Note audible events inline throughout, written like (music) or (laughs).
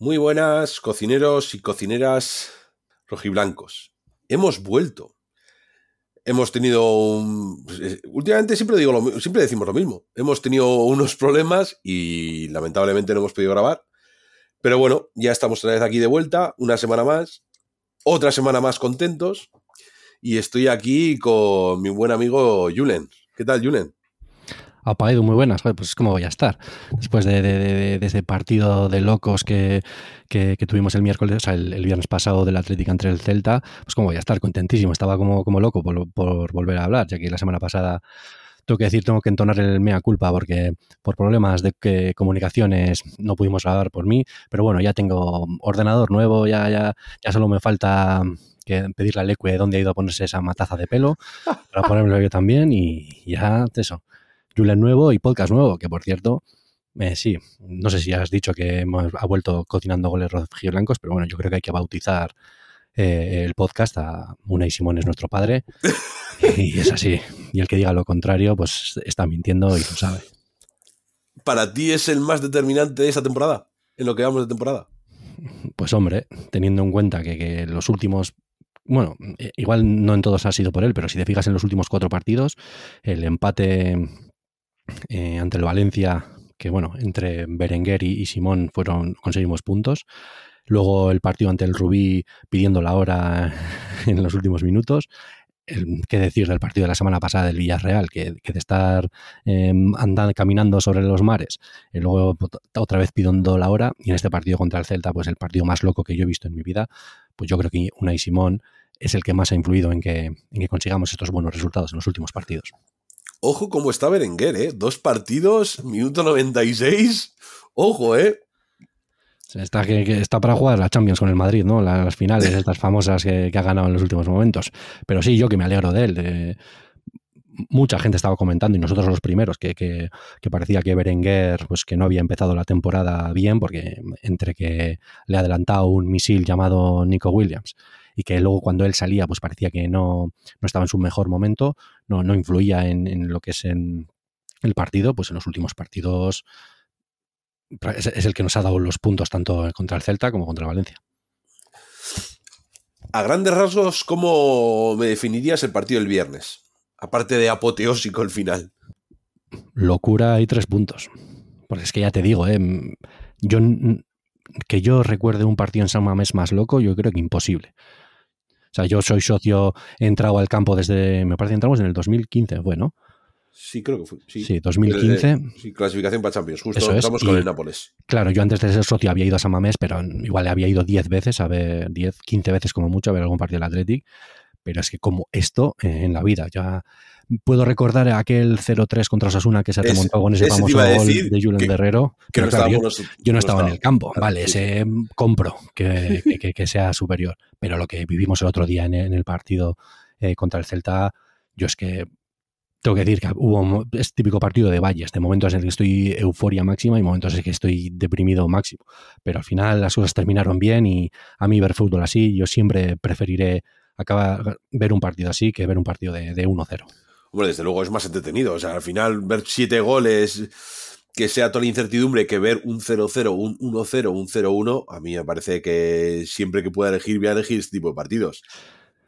Muy buenas, cocineros y cocineras rojiblancos. Hemos vuelto. Hemos tenido un... pues, eh, Últimamente siempre, decimos lo mismo. Hemos tenido unos problemas y lamentablemente no hemos podido grabar. Pero bueno, ya estamos otra vez aquí de vuelta, una semana más, otra semana más contentos. Y estoy aquí con mi buen amigo Julen. ¿Qué tal, Julen? Edu, muy buenas. Pues cómo voy a estar. Después de, de- de- de ese partido de locos que, que- que tuvimos el miércoles, o sea, el, el viernes pasado del Atlético entre el Celta, pues cómo voy a estar contentísimo. Estaba como, como loco por, por volver a hablar, ya que la semana pasada tengo que decir, tengo que entonar el mea culpa porque por problemas de que comunicaciones no pudimos grabar por mí, pero bueno, ya tengo ordenador nuevo, ya, ya, ya solo me falta que pedirle al Eque dónde ha ido a ponerse esa mataza de pelo para ponérmelo yo también y ya eso. Julen nuevo y podcast nuevo, que por cierto, eh, sí, no sé si has dicho que hemos, ha vuelto cocinando goles rojiblancos, pero bueno, yo creo que hay que bautizar eh, el podcast a Unai Simón es nuestro padre (laughs) y es así. Y el que diga lo contrario, pues está mintiendo y lo sabe. ¿Para ti es el más determinante de esta temporada? En lo que vamos de temporada. Pues hombre, teniendo en cuenta que, que los últimos, bueno, eh, igual no en todos ha sido por él, pero si te fijas en los últimos cuatro partidos, el empate eh, ante el Valencia, que bueno, entre Berenguer y, Simón fueron, conseguimos puntos. Luego el partido ante el Rubí pidiendo la hora (laughs) en los últimos minutos. ¿Qué decir del partido de la semana pasada del Villarreal? Que, de estar eh, andando, caminando sobre los mares, y luego otra vez pidiendo la hora. Y en este partido contra el Celta, pues el partido más loco que yo he visto en mi vida, pues yo creo que Unai Simón es el que más ha influido en que, en que consigamos estos buenos resultados en los últimos partidos. Ojo cómo está Berenguer, ¿eh? Dos partidos, minuto 96. Ojo, ¿eh? Está, que, que está para jugar la Champions con el Madrid, ¿no? Las, las finales, (laughs) estas famosas que, que, ha ganado en los últimos momentos. Pero sí, yo que me alegro de él. De, mucha gente estaba comentando, y nosotros los primeros, que, que, que, parecía que Berenguer pues, que no había empezado la temporada bien, porque entre que le ha adelantado un misil llamado Nico Williams y que luego cuando él salía pues parecía que no, no estaba en su mejor momento, no, no influía en, en, lo que es en el partido, pues en los últimos partidos es, es, el que nos ha dado los puntos tanto contra el Celta como contra el Valencia. A grandes rasgos, ¿cómo me definirías el partido del viernes? Aparte de apoteósico el final. Locura y tres puntos. Porque es que ya te digo, ¿eh? yo que yo recuerde un partido en San Mamés más loco, yo creo que imposible. O sea, yo soy socio, he entrado al campo desde, me parece que entramos en el 2015, bueno. Sí, creo que fue. Sí, sí 2015. Eh, sí, clasificación para Champions. Justo Eso entramos es. con y, el Nápoles. Claro, yo antes de ser socio había ido a San Mamés, pero igual había ido 10 veces, a ver, 10, 15 veces como mucho a ver algún partido del Athletic. Pero es que como esto eh, en la vida, ya puedo recordar aquel 0-3 contra Osasuna que se remontó con ese, ese famoso gol de Julen que, Guerrero. Que no claro, yo, no estaba, en el campo, vale, ese compro que, que, que, sea superior. Pero lo que vivimos el otro día en, en el partido eh, contra el Celta, yo es que tengo que decir que hubo es típico partido de valles, de momentos en el que estoy euforia máxima y momentos en el que estoy deprimido máximo. Pero al final las cosas terminaron bien y a mí ver fútbol así, yo siempre preferiré acabar ver un partido así que ver un partido de, de 1-0. Hombre, desde luego es más entretenido. O sea, al final ver siete goles, que sea toda la incertidumbre, que ver un 0-0, un 1-0, un 0-1, a mí me parece que siempre que pueda elegir, voy a elegir este tipo de partidos.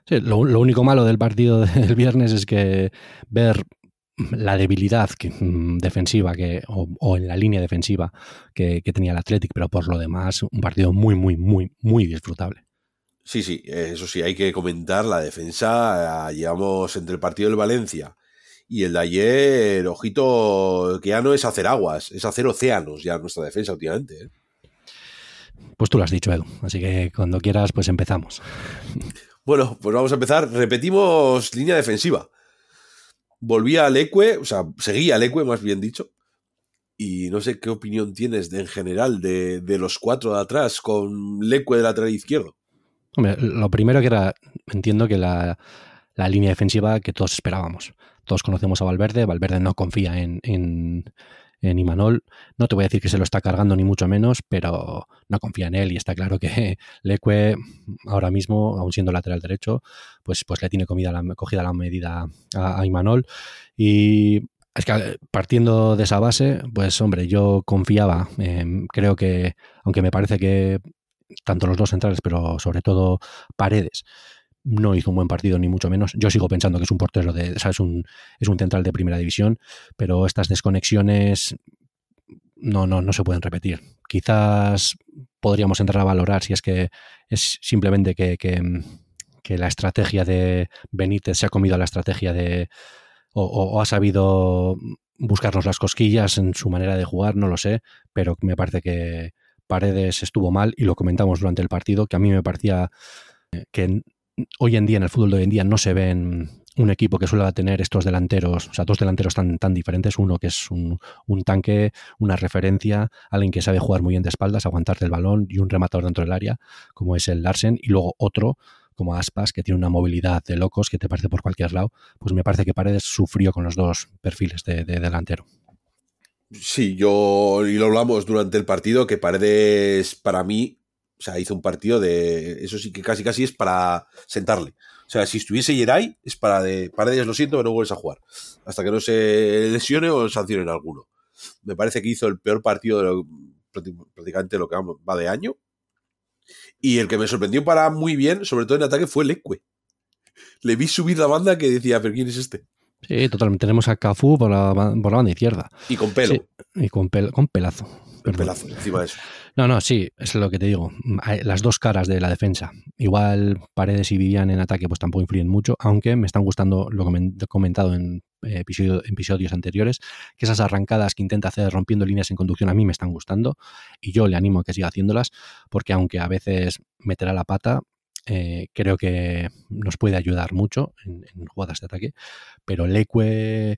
Sí, lo, lo, único malo del partido (laughs) del viernes es que ver la debilidad que, mm, defensiva que, o, en la línea defensiva que, que tenía el Athletic, pero por lo demás, un partido muy, muy, muy, muy disfrutable. Sí, sí, eso sí, hay que comentar la defensa. Llevamos entre el partido del Valencia y el de ayer, ojito, que ya no es hacer aguas, es hacer océanos ya nuestra defensa últimamente. ¿eh? Pues tú lo has dicho, Edu. Así que cuando quieras, pues empezamos. (laughs) Bueno, pues vamos a empezar. Repetimos línea defensiva. Volvía al Ecue, o sea, seguía al Ecue, más bien dicho. Y no sé qué opinión tienes de, en general de, de los cuatro de atrás con Lecue de lateral izquierdo. Lo primero que era, entiendo que la, la, línea defensiva que todos esperábamos. Todos conocemos a Valverde, Valverde no confía en, en, en Imanol. No te voy a decir que se lo está cargando ni mucho menos, pero no confía en él y está claro que (laughs) Leque ahora mismo, aún siendo lateral derecho, pues, pues le tiene comida cogida la medida a, Imanol. Y Es que partiendo de esa base, pues hombre, yo confiaba, creo que, aunque me parece que tanto los dos centrales, pero sobre todo Paredes, no hizo un buen partido ni mucho menos. Yo sigo pensando que es un portero de, es un, es un central de primera división, pero estas desconexiones no, no, no se pueden repetir. Quizás podríamos entrar a valorar si es que es simplemente que, que, la estrategia de Benítez se ha comido a la estrategia de. O, ha sabido buscarnos las cosquillas en su manera de jugar, no lo sé, pero me parece que Paredes estuvo mal y lo comentamos durante el partido, que a mí me parecía que hoy en día, en el fútbol de hoy en día, no se ven un equipo que suele tener estos delanteros, o sea, dos delanteros tan, tan diferentes, uno que es un, tanque, una referencia, alguien que sabe jugar muy bien de espaldas, aguantarte el balón y un rematador dentro del área, como es el Larsen, y luego otro como Aspas, que tiene una movilidad de locos que te parece por cualquier lado, pues me parece que Paredes sufrió con los dos perfiles de, delantero. Sí, yo y lo hablamos durante el partido, que Paredes para mí, o sea, hizo un partido de, eso sí que casi casi es para sentarle. O sea, si estuviese Yeray, es para de Paredes, lo siento, que no vuelves a jugar. Hasta que no se lesione o sancionen alguno. Me parece que hizo el peor partido de prácticamente lo que va de año. Y el que me sorprendió para muy bien, sobre todo en ataque, fue Leque. Le vi subir la banda que decía, pero ¿quién es este? Sí, totalmente. Tenemos a Cafú por la, banda izquierda. Y con pelo. y con, con pelazo. Con pelazo, encima de eso. No, no, sí, es lo que te digo. Las dos caras de la defensa. Igual Paredes y Vivian en ataque pues tampoco influyen mucho, aunque me están gustando lo que he comentado en, episodios anteriores, que esas arrancadas que intenta hacer rompiendo líneas en conducción a mí me están gustando y yo le animo a que siga haciéndolas, porque aunque a veces meterá la pata, eh, creo que nos puede ayudar mucho en, jugadas de ataque, pero Leque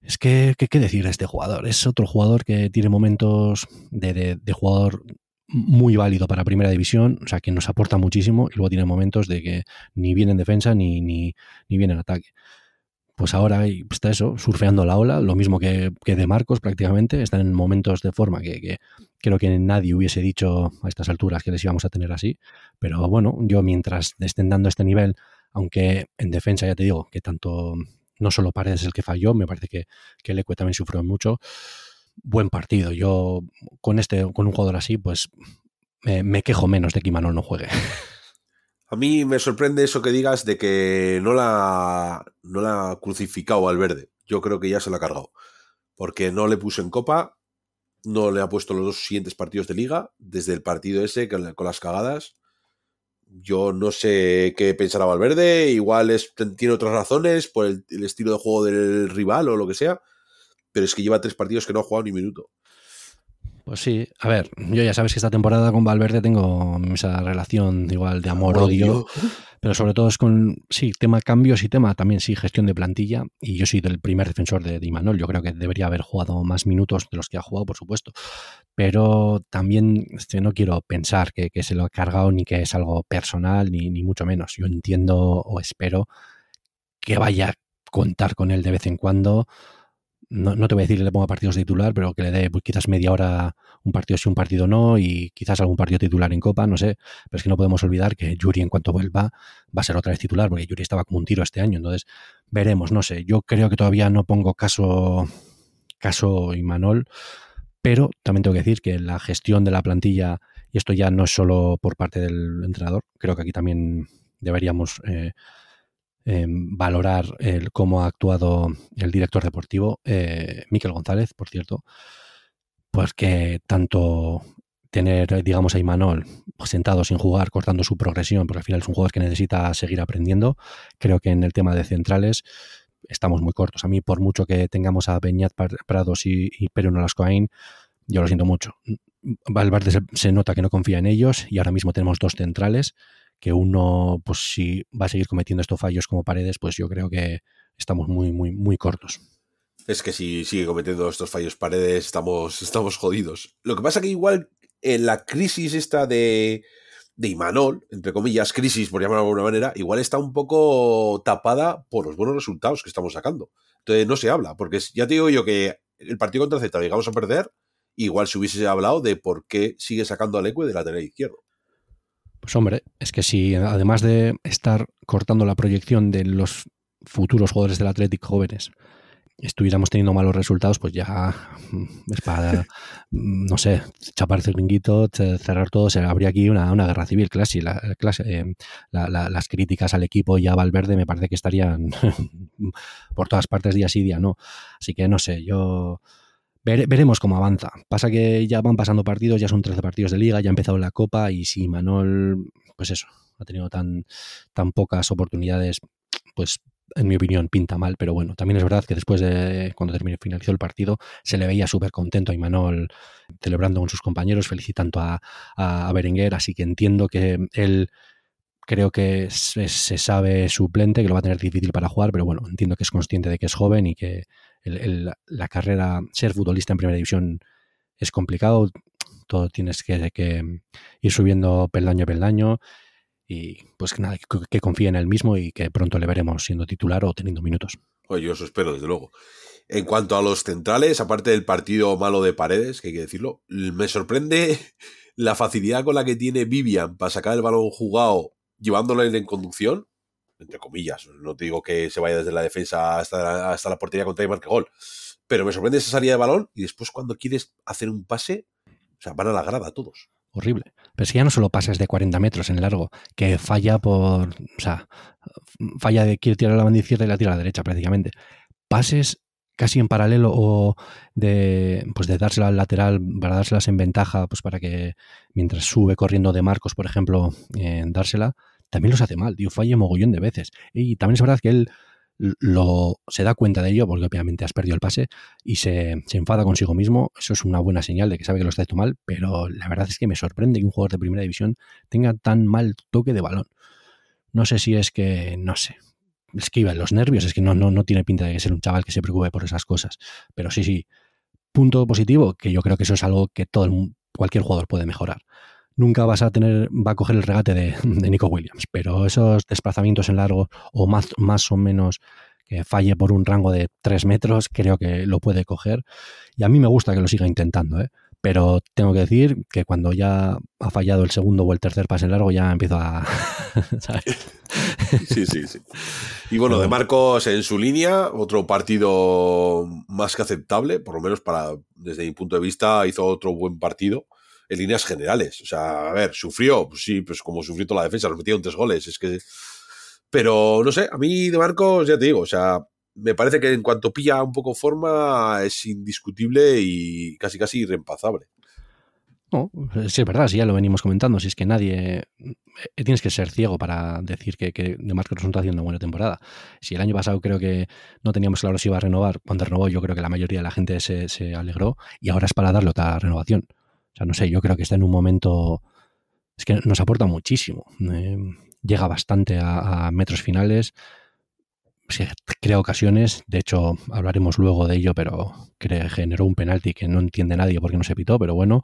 es que, ¿qué, decir de este jugador? Es otro jugador que tiene momentos de, jugador muy válido para primera división, o sea, que nos aporta muchísimo y luego tiene momentos de que ni viene en defensa ni, ni, ni viene en ataque. Pues ahora está eso, surfeando la ola, lo mismo que, de Marcos prácticamente, están en momentos de forma que, que, creo que nadie hubiese dicho a estas alturas que les íbamos a tener así, pero bueno, yo mientras estén dando este nivel, aunque en defensa ya te digo que tanto no solo Paredes el que falló, me parece que, que Leque también sufrió mucho. Buen partido. Yo con este, con un jugador así, pues me, quejo menos de que Imanol no juegue. A mí me sorprende eso que digas de que no la, no la ha crucificado al verde. Yo creo que ya se la ha cargado. Porque no le puso en copa, no le ha puesto los dos siguientes partidos de liga, desde el partido ese con las cagadas. Yo no sé qué pensará Valverde, igual tiene otras razones por el, estilo de juego del rival o lo que sea, pero es que lleva tres partidos que no ha jugado ni minuto. Pues sí, a ver, yo ya sabes que esta temporada con Valverde tengo esa relación igual de amor-odio, pero sobre todo es con, sí, tema cambios y tema también, sí, gestión de plantilla, y yo soy del primer defensor de, de Imanol, yo creo que debería haber jugado más minutos de los que ha jugado, por supuesto, pero también este, no quiero pensar que, se lo ha cargado ni que es algo personal, ni, ni mucho menos, yo entiendo o espero que vaya a contar con él de vez en cuando, no, te voy a decir que le ponga partidos de titular, pero que le dé pues, quizás media hora un partido sí, un partido no, y quizás algún partido titular en Copa, no sé. Pero es que no podemos olvidar que Yuri, en cuanto vuelva, va a ser otra vez titular, porque Yuri estaba como un tiro este año. Entonces, veremos, no sé. Yo creo que todavía no pongo caso, caso Imanol, pero también tengo que decir que la gestión de la plantilla, y esto ya no es solo por parte del entrenador, creo que aquí también deberíamos. Eh, Em, valorar el, cómo ha actuado el director deportivo, eh, Miquel González, por cierto, pues que tanto tener, digamos, a Imanol sentado sin jugar, cortando su progresión, porque al final es un jugador que necesita seguir aprendiendo. Creo que en el tema de centrales estamos muy cortos. A mí, por mucho que tengamos a Beñat Prados y, y Nolascoain, yo lo siento mucho. Valverde se, se, nota que no confía en ellos y ahora mismo tenemos dos centrales que uno, pues si va a seguir cometiendo estos fallos como paredes, pues yo creo que estamos muy, muy, muy cortos. Es que si sigue cometiendo estos fallos paredes, estamos, estamos jodidos. Lo que pasa que igual en la crisis esta de, de Imanol, entre comillas, crisis por llamarlo de alguna manera, igual está un poco tapada por los buenos resultados que estamos sacando. Entonces no se habla, porque ya te digo yo que el partido contra Z llegamos a perder, igual se hubiese hablado de por qué sigue sacando al Ecue de lateral izquierdo. Pues hombre, es que si además de estar cortando la proyección de los futuros jugadores del Athletic jóvenes, estuviéramos teniendo malos resultados, pues ya mm, es para, mm, no sé, chapar el ringuito, cerrar todo, se habría aquí una, una guerra civil clase, la, clase eh, las críticas al equipo y a Valverde me parece que estarían (laughs) por todas partes día sí, día no. Así que no sé, yo veremos cómo avanza. Pasa que ya van pasando partidos, ya son 13 partidos de liga, ya ha empezado la copa y si Manol, pues eso, ha tenido tan, tan pocas oportunidades, pues en mi opinión, pinta mal, pero bueno, también es verdad que después de cuando terminó, finalizó el partido, se le veía súper contento a Imanol celebrando con sus compañeros, felicitando a, a, Berenguer, así que entiendo que él creo que se, sabe suplente, que lo va a tener difícil para jugar, pero bueno, entiendo que es consciente de que es joven y que la carrera, ser futbolista en primera división es complicado, todo tienes que, ir subiendo peldaño a peldaño y pues que nada, que, confíe en él mismo y que pronto le veremos siendo titular o teniendo minutos. Oye, yo eso espero, desde luego. En cuanto a los centrales, aparte del partido malo de Paredes, que hay que decirlo, me sorprende (laughs) la facilidad con la que tiene Vivian para sacar el balón jugado llevándolo en conducción, entre comillas. No te digo que se vaya desde la defensa hasta la, hasta la portería contra y marque gol, pero me sorprende esa salida de balón y después cuando quieres hacer un pase, o sea, van a la grada todos horrible. Pero si ya no solo pases de 40 metros en largo, que falla por. O sea, falla de quiere tirar la banda izquierda y la tira a la derecha prácticamente. Pases casi en paralelo o de pues de dársela al lateral para dárselas en ventaja pues para que mientras sube corriendo de Marcos por ejemplo en dársela también los hace mal tío falla mogollón de veces y también es verdad que él lo, se da cuenta de ello, porque obviamente has perdido el pase, y se, enfada consigo mismo. Eso es una buena señal de que sabe que lo está haciendo mal, pero la verdad es que me sorprende que un jugador de primera división tenga tan mal toque de balón. No sé si es que, no sé, es que iba en los nervios, es que no, no, no tiene pinta de que ser un chaval que se preocupe por esas cosas. Pero sí, sí, punto positivo, que yo creo que eso es algo que todo cualquier jugador puede mejorar nunca vas a tener, va a coger el regate de, Nico Williams, pero esos desplazamientos en largo o más, más o menos que falle por un rango de 3 metros, creo que lo puede coger. Y a mí me gusta que lo siga intentando, ¿eh? pero tengo que decir que cuando ya ha fallado el segundo o el tercer pase en largo, ya empiezo a. (laughs) sí, sí, sí. Y bueno, de Marcos en su línea, otro partido más que aceptable, por lo menos para, desde mi punto de vista, hizo otro buen partido en líneas generales. O sea, a ver, sufrió, pues sí, pues como sufrió toda la defensa, nos metieron tres goles. Es que. Pero no sé, a mí de Marcos, ya te digo, o sea, me parece que en cuanto pilla un poco forma es indiscutible y casi casi irreemplazable. No, sí es verdad, sí ya lo venimos comentando, si es que nadie, eh, tienes que ser ciego para decir que, que De Marcos no está haciendo una buena temporada. Si el año pasado creo que no teníamos claro si iba a renovar, cuando renovó yo creo que la mayoría de la gente se, se alegró y ahora es para darle otra renovación sea, no sé, yo creo que está en un momento. Es que nos aporta muchísimo. Eh, llega bastante a, metros finales. crea ocasiones. De hecho, hablaremos luego de ello, pero generó un penalti que no entiende nadie porque no se pitó, pero bueno,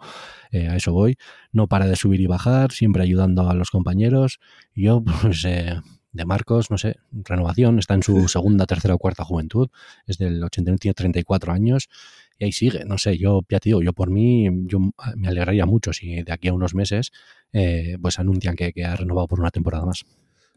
eh, a eso voy. No para de subir y bajar, siempre ayudando a los compañeros. yo, (laughs) pues, eh, de Marcos, no sé, renovación, está en su segunda, tercera o cuarta juventud, es del 81, tiene 34 años y ahí sigue. No sé, yo ya te digo, yo por mí, yo me alegraría mucho si de aquí a unos meses eh, pues anuncian que, ha renovado por una temporada más.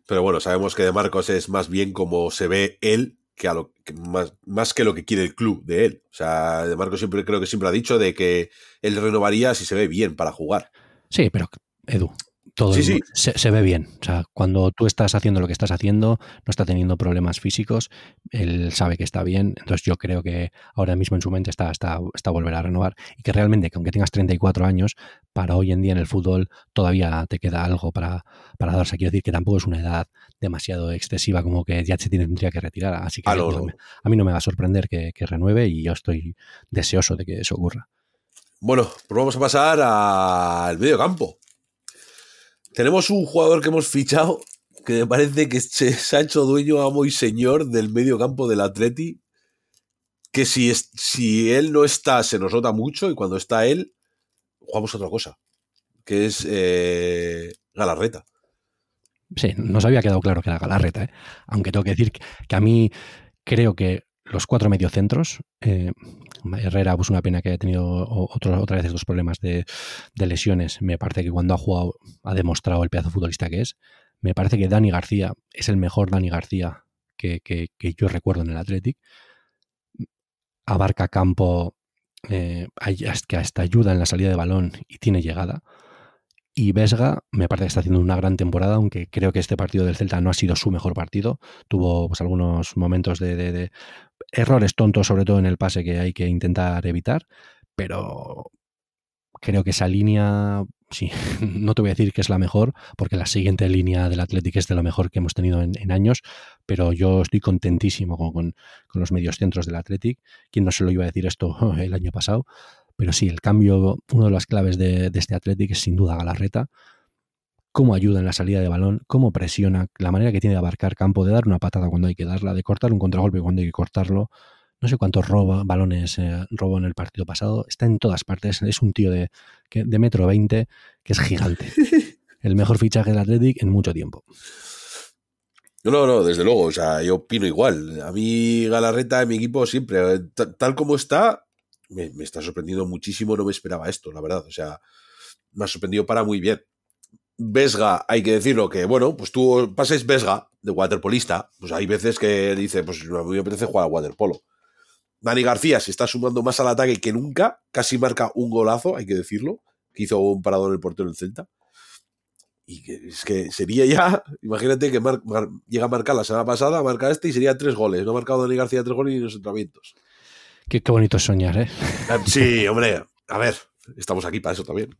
Pero bueno, sabemos que de Marcos es más bien como se ve él que a lo más, más que lo que quiere el club de él. O sea, de Marcos siempre creo que siempre ha dicho de que él renovaría si se ve bien para jugar. Sí, pero Edu, todo Se, ve bien. O sea, cuando tú estás haciendo lo que estás haciendo, no está teniendo problemas físicos, él sabe que está bien. Entonces yo creo que ahora mismo en su mente está, está, está volver a renovar. Y que realmente, que aunque tengas 34 años, para hoy en día en el fútbol todavía te queda algo para, para darse. Quiero decir que tampoco es una edad demasiado excesiva como que ya se tendría que retirar. Así que a, mí no me va a sorprender que, que renueve y yo estoy deseoso de que eso ocurra. Bueno, pues vamos a pasar al medio campo. Tenemos un jugador que hemos fichado que me parece que se, ha hecho dueño, amo y señor del medio campo del Atleti. Que si, si él no está, se nos nota mucho y cuando está él, jugamos otra cosa. Que es eh, Galarreta. Sí, nos había quedado claro que era Galarreta, ¿eh? aunque tengo que decir que a mí creo que los cuatro mediocentros, eh, Herrera, pues una pena que haya tenido otro, otra vez estos problemas de, lesiones. Me parece que cuando ha jugado ha demostrado el pedazo futbolista que es. Me parece que Dani García es el mejor Dani García que, yo recuerdo en el Athletic. abarca campo eh, que hasta ayuda en la salida de balón y tiene llegada. Y Vesga me parece que está haciendo una gran temporada, aunque creo que este partido del Celta no ha sido su mejor partido. Tuvo pues, algunos momentos de, errores tontos, sobre todo en el pase, que hay que intentar evitar. Pero creo que esa línea, sí, (laughs) no te voy a decir que es la mejor, porque la siguiente línea del Athletic es de lo mejor que hemos tenido en, años, pero yo estoy contentísimo con, los medios centros del Athletic. ¿Quién no se lo iba a decir esto (laughs) el año pasado? Pero sí, el cambio, una de las claves de, este Athletic es sin duda Galarreta. Cómo ayuda en la salida de balón, cómo presiona, la manera que tiene de abarcar campo, de dar una patada cuando hay que darla, de cortar un contragolpe cuando hay que cortarlo. No sé cuántos roba, balones eh, robó en el partido pasado. Está en todas partes. Es un tío de, de metro veinte que es gigante. (laughs) El mejor fichaje del Athletic en mucho tiempo. No, no, desde luego. O sea, yo opino igual. A mí Galarreta en mi equipo siempre, eh, tal como está, me, está sorprendiendo muchísimo, no me esperaba esto, la verdad. O sea, me ha sorprendido para muy bien. Vesga, hay que decirlo que, bueno, pues tú pases Vesga de waterpolista, pues hay veces que dice, pues a mí me apetece jugar a waterpolo. Dani García se está sumando más al ataque que nunca, casi marca un golazo, hay que decirlo, que hizo un parador en el portero del Celta. Y que, es que sería ya, (laughs) imagínate que llega a marcar la semana pasada, marca este y sería tres goles. No ha marcado Dani García tres goles ni en los entrenamientos. Qué, bonito soñar, ¿eh? Ah, sí, (laughs) hombre, a ver, estamos aquí para eso también.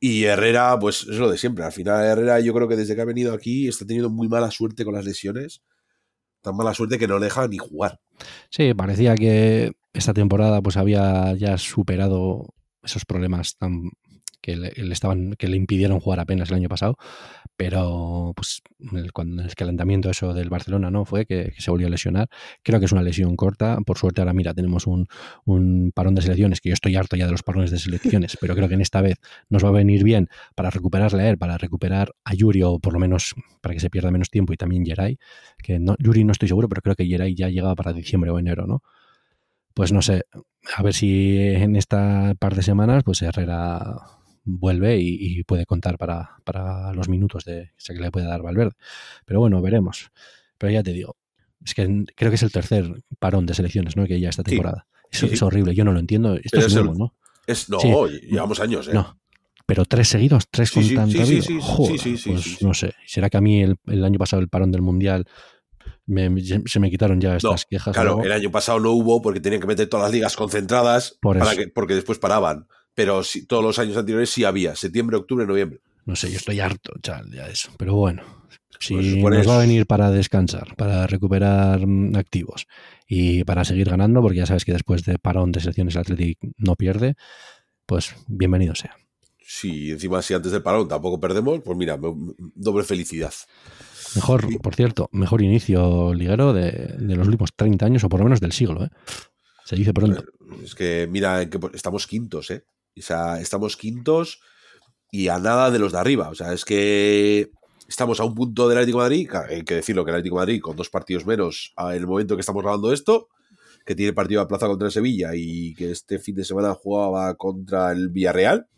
Y Herrera, pues es lo de siempre. Al final, Herrera, yo creo que desde que ha venido aquí está teniendo muy mala suerte con las lesiones. Tan mala suerte que no le deja ni jugar. Sí, parecía que esta temporada pues había ya superado esos problemas tan que le, estaban, que le impidieron jugar apenas el año pasado, pero pues el, cuando el calentamiento eso del Barcelona no fue que, se volvió a lesionar. Creo que es una lesión corta. Por suerte ahora mira, tenemos un, un, parón de selecciones, que yo estoy harto ya de los parones de selecciones, pero creo que en esta vez nos va a venir bien para recuperarle a él, para recuperar a Yuri o por lo menos para que se pierda menos tiempo y también Yeray, que no, Yuri no estoy seguro, pero creo que Yeray ya llegaba para diciembre o enero, ¿no? Pues no sé, a ver si en esta par de semanas pues Herrera vuelve y, puede contar para, para, los minutos de que le puede dar Valverde. Pero bueno, veremos. Pero ya te digo, es que creo que es el tercer parón de selecciones, ¿no? Que ya esta temporada. Eso es horrible, yo no lo entiendo. Esto es, nuevo, ¿no? Es, no, llevamos años, ¿eh? No. Pero tres seguidos, tres con sí, sí, sí, pues no sé. ¿Será que a mí el, año pasado el parón del Mundial se me quitaron ya estas quejas? Claro, el año pasado no hubo porque tenían que meter todas las ligas concentradas para que, porque después paraban pero sí, todos los años anteriores sí había, septiembre, octubre, noviembre. No sé, yo estoy harto, chal, ya eso. Pero bueno, si pues nos va a venir para descansar, para recuperar mm, activos y para seguir ganando, porque ya sabes que después de parón de selecciones el Athletic no pierde, pues bienvenido sea. Sí, encima si antes del parón tampoco perdemos, pues mira, doble felicidad. Mejor, por cierto, mejor inicio liguero de, de, los últimos 30 años o por lo menos del siglo, ¿eh? Se dice pronto. Es que mira, estamos quintos, ¿eh? O sea, estamos quintos y a nada de los de arriba. O sea, es que estamos a un punto del Atlético Madrid, hay que decirlo que el Atlético Madrid con dos partidos menos en el momento que estamos grabando esto, que tiene partido a plaza contra el Sevilla y que este fin de semana jugaba contra el Villarreal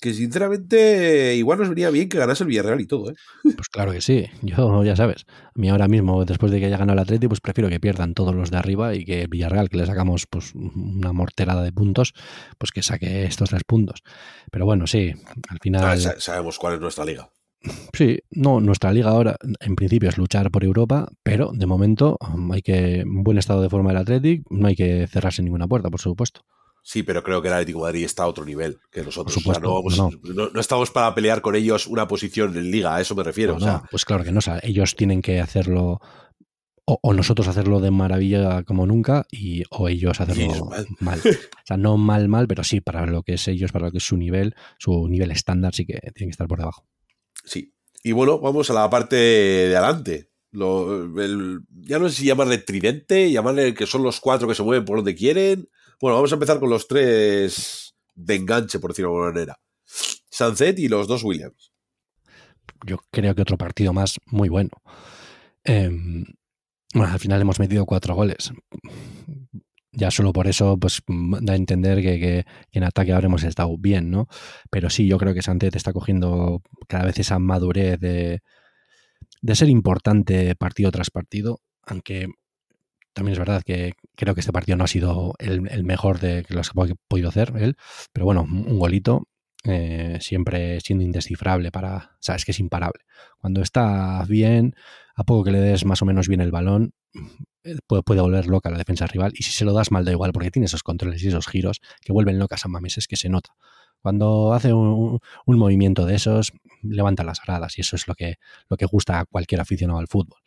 que sinceramente igual nos venía bien que ganase el Villarreal y todo, ¿eh? Pues claro que sí, (laughs) yo ya sabes, a mí ahora mismo, después de que haya ganado el Atleti, pues prefiero que pierdan todos los de arriba y que el Villarreal, que le sacamos pues una morterada de puntos, pues que saque estos tres puntos. Pero bueno, sí, al final... sabemos cuál es nuestra liga. (laughs) Sí, no, nuestra liga ahora en principio es luchar por Europa, pero de momento hay que un buen estado de forma del Athletic, no hay que cerrarse ninguna puerta, por supuesto. Sí, pero creo que el Atlético de Madrid está a otro nivel que nosotros. no, estamos para pelear con ellos una posición en liga, a eso me refiero. pues claro que no, ellos tienen que hacerlo o, nosotros hacerlo de maravilla como nunca y o ellos hacerlo mal. (laughs) O sea, no mal, mal, pero sí para lo que es ellos, para lo que es su nivel, su nivel estándar sí que tienen que estar por debajo. Sí. Y bueno, vamos a la parte de adelante. ya no sé si llamarle tridente, llamarle que son los cuatro que se mueven por donde quieren. Bueno, vamos a empezar con los tres de enganche, por decirlo de alguna manera. Sunset y los dos Williams. Yo creo que otro partido más muy bueno. Em, bueno, al final hemos metido cuatro goles. Ya solo por eso, pues da a entender que, en ataque habremos estado bien, ¿no? Pero sí, yo creo que Santet está cogiendo cada vez esa madurez de ser importante partido tras partido, aunque también es verdad que creo que este partido no ha sido el, mejor de los que ha podido hacer él, pero bueno, un golito eh, siempre siendo indescifrable para, sabes que es imparable. Cuando está bien, a poco que le des más o menos bien el balón, eh, puede, puede volver loca la defensa rival y si se lo das mal da igual porque tiene esos controles y esos giros que vuelven locas a Mames, es que se nota. Cuando hace un, movimiento de esos, levanta las gradas y eso es lo que, lo que gusta a cualquier aficionado al fútbol.